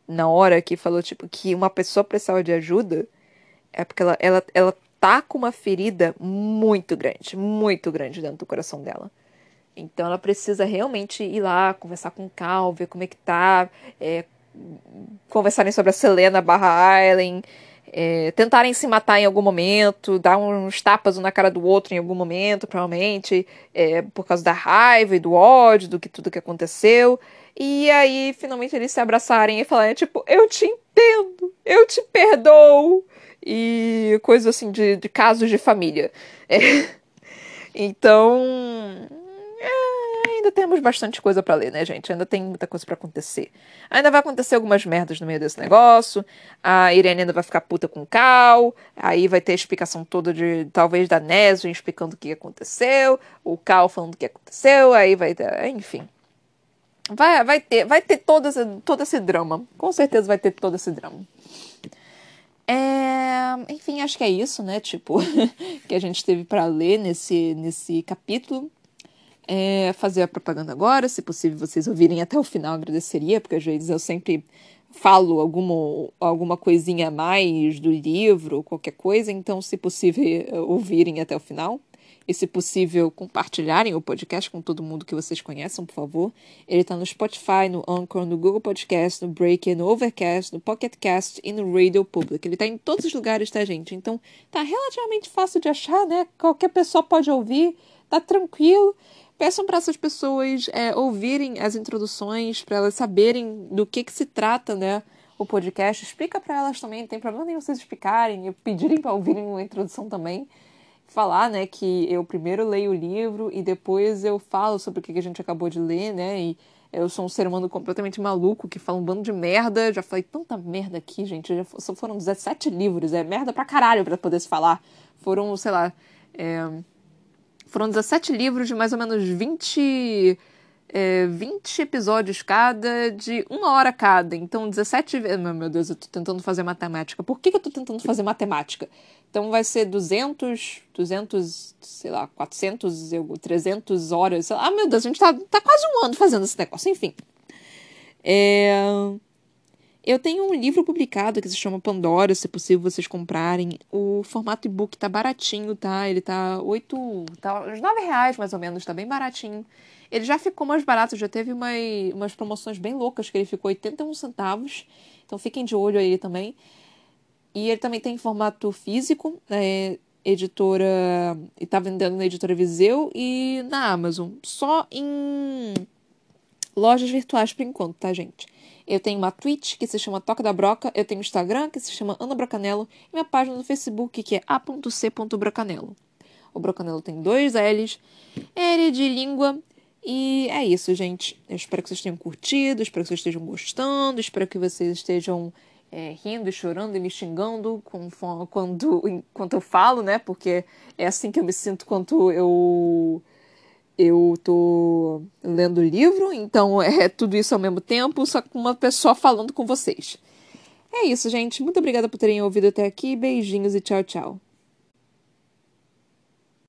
na hora que falou, tipo, que uma pessoa precisava de ajuda é porque ela, ela, ela tá com uma ferida muito grande, muito grande dentro do coração dela. Então ela precisa realmente ir lá, conversar com o Cal, ver como é que tá, é, conversarem sobre a Selena barra Aileen, é, tentarem se matar em algum momento, dar uns tapas um na cara do outro em algum momento, provavelmente, é, por causa da raiva e do ódio, do que tudo que aconteceu. E aí, finalmente, eles se abraçarem e falarem, tipo, eu te entendo, eu te perdoo e coisas assim de, de casos de família. É. Então. Ainda temos bastante coisa para ler, né, gente? Ainda tem muita coisa para acontecer. Ainda vai acontecer algumas merdas no meio desse negócio. A Irene ainda vai ficar puta com o Cal. Aí vai ter a explicação toda de, talvez, da Neswin explicando o que aconteceu. O Cal falando o que aconteceu. Aí vai ter. Enfim. Vai, vai ter, vai ter todo esse, todo esse drama. Com certeza vai ter todo esse drama. É, enfim, acho que é isso, né? Tipo, que a gente teve para ler nesse, nesse capítulo. É, fazer a propaganda agora, se possível vocês ouvirem até o final, agradeceria, porque às vezes eu sempre falo alguma, alguma coisinha a mais do livro, qualquer coisa, então, se possível, ouvirem até o final e, se possível, compartilharem o podcast com todo mundo que vocês conheçam, por favor. Ele está no Spotify, no Anchor, no Google Podcast, no Breaker, no Overcast, no Pocket Cast e no Radio Public. Ele está em todos os lugares, tá, gente? Então, tá relativamente fácil de achar, né? Qualquer pessoa pode ouvir, tá tranquilo. Peçam para essas pessoas é, ouvirem as introduções, para elas saberem do que, que se trata, né? O podcast. Explica para elas também, não tem problema nenhum vocês explicarem e pedirem para ouvirem uma introdução também falar, né, que eu primeiro leio o livro e depois eu falo sobre o que a gente acabou de ler, né, e eu sou um ser humano completamente maluco que fala um bando de merda. Já falei tanta merda aqui, gente. Já foram 17 livros. É merda pra caralho pra poder se falar. Foram, sei lá. É, foram 17 livros de mais ou menos 20 é, 20 episódios cada, de uma hora cada. Então, 17 vezes. Meu Deus, eu tô tentando fazer matemática. Por que, que eu tô tentando fazer matemática? Então, vai ser 200, 200, sei lá, 400, 300 horas. Ah, meu Deus, a gente tá, tá quase um ano fazendo esse negócio. Enfim. É. Eu tenho um livro publicado que se chama Pandora, se possível vocês comprarem. O formato e-book tá baratinho, tá? Ele tá 8. tá uns 9 reais mais ou menos, tá bem baratinho. Ele já ficou mais barato, já teve uma, umas promoções bem loucas, que ele ficou 81 centavos. Então fiquem de olho aí também. E ele também tem formato físico, né? editora. E tá vendendo na editora Viseu e na Amazon. Só em lojas virtuais por enquanto, tá, gente? Eu tenho uma Twitch que se chama Toca da Broca, eu tenho um Instagram que se chama Ana Brocanelo e minha página no Facebook que é a.c.brocanelo. O Brocanelo tem dois L's, L de língua e é isso, gente. Eu espero que vocês tenham curtido, espero que vocês estejam gostando, espero que vocês estejam é, rindo e chorando e me xingando com, quando, enquanto eu falo, né? Porque é assim que eu me sinto quando eu eu tô lendo livro, então é tudo isso ao mesmo tempo, só com uma pessoa falando com vocês. É isso, gente. Muito obrigada por terem ouvido até aqui. Beijinhos e tchau, tchau.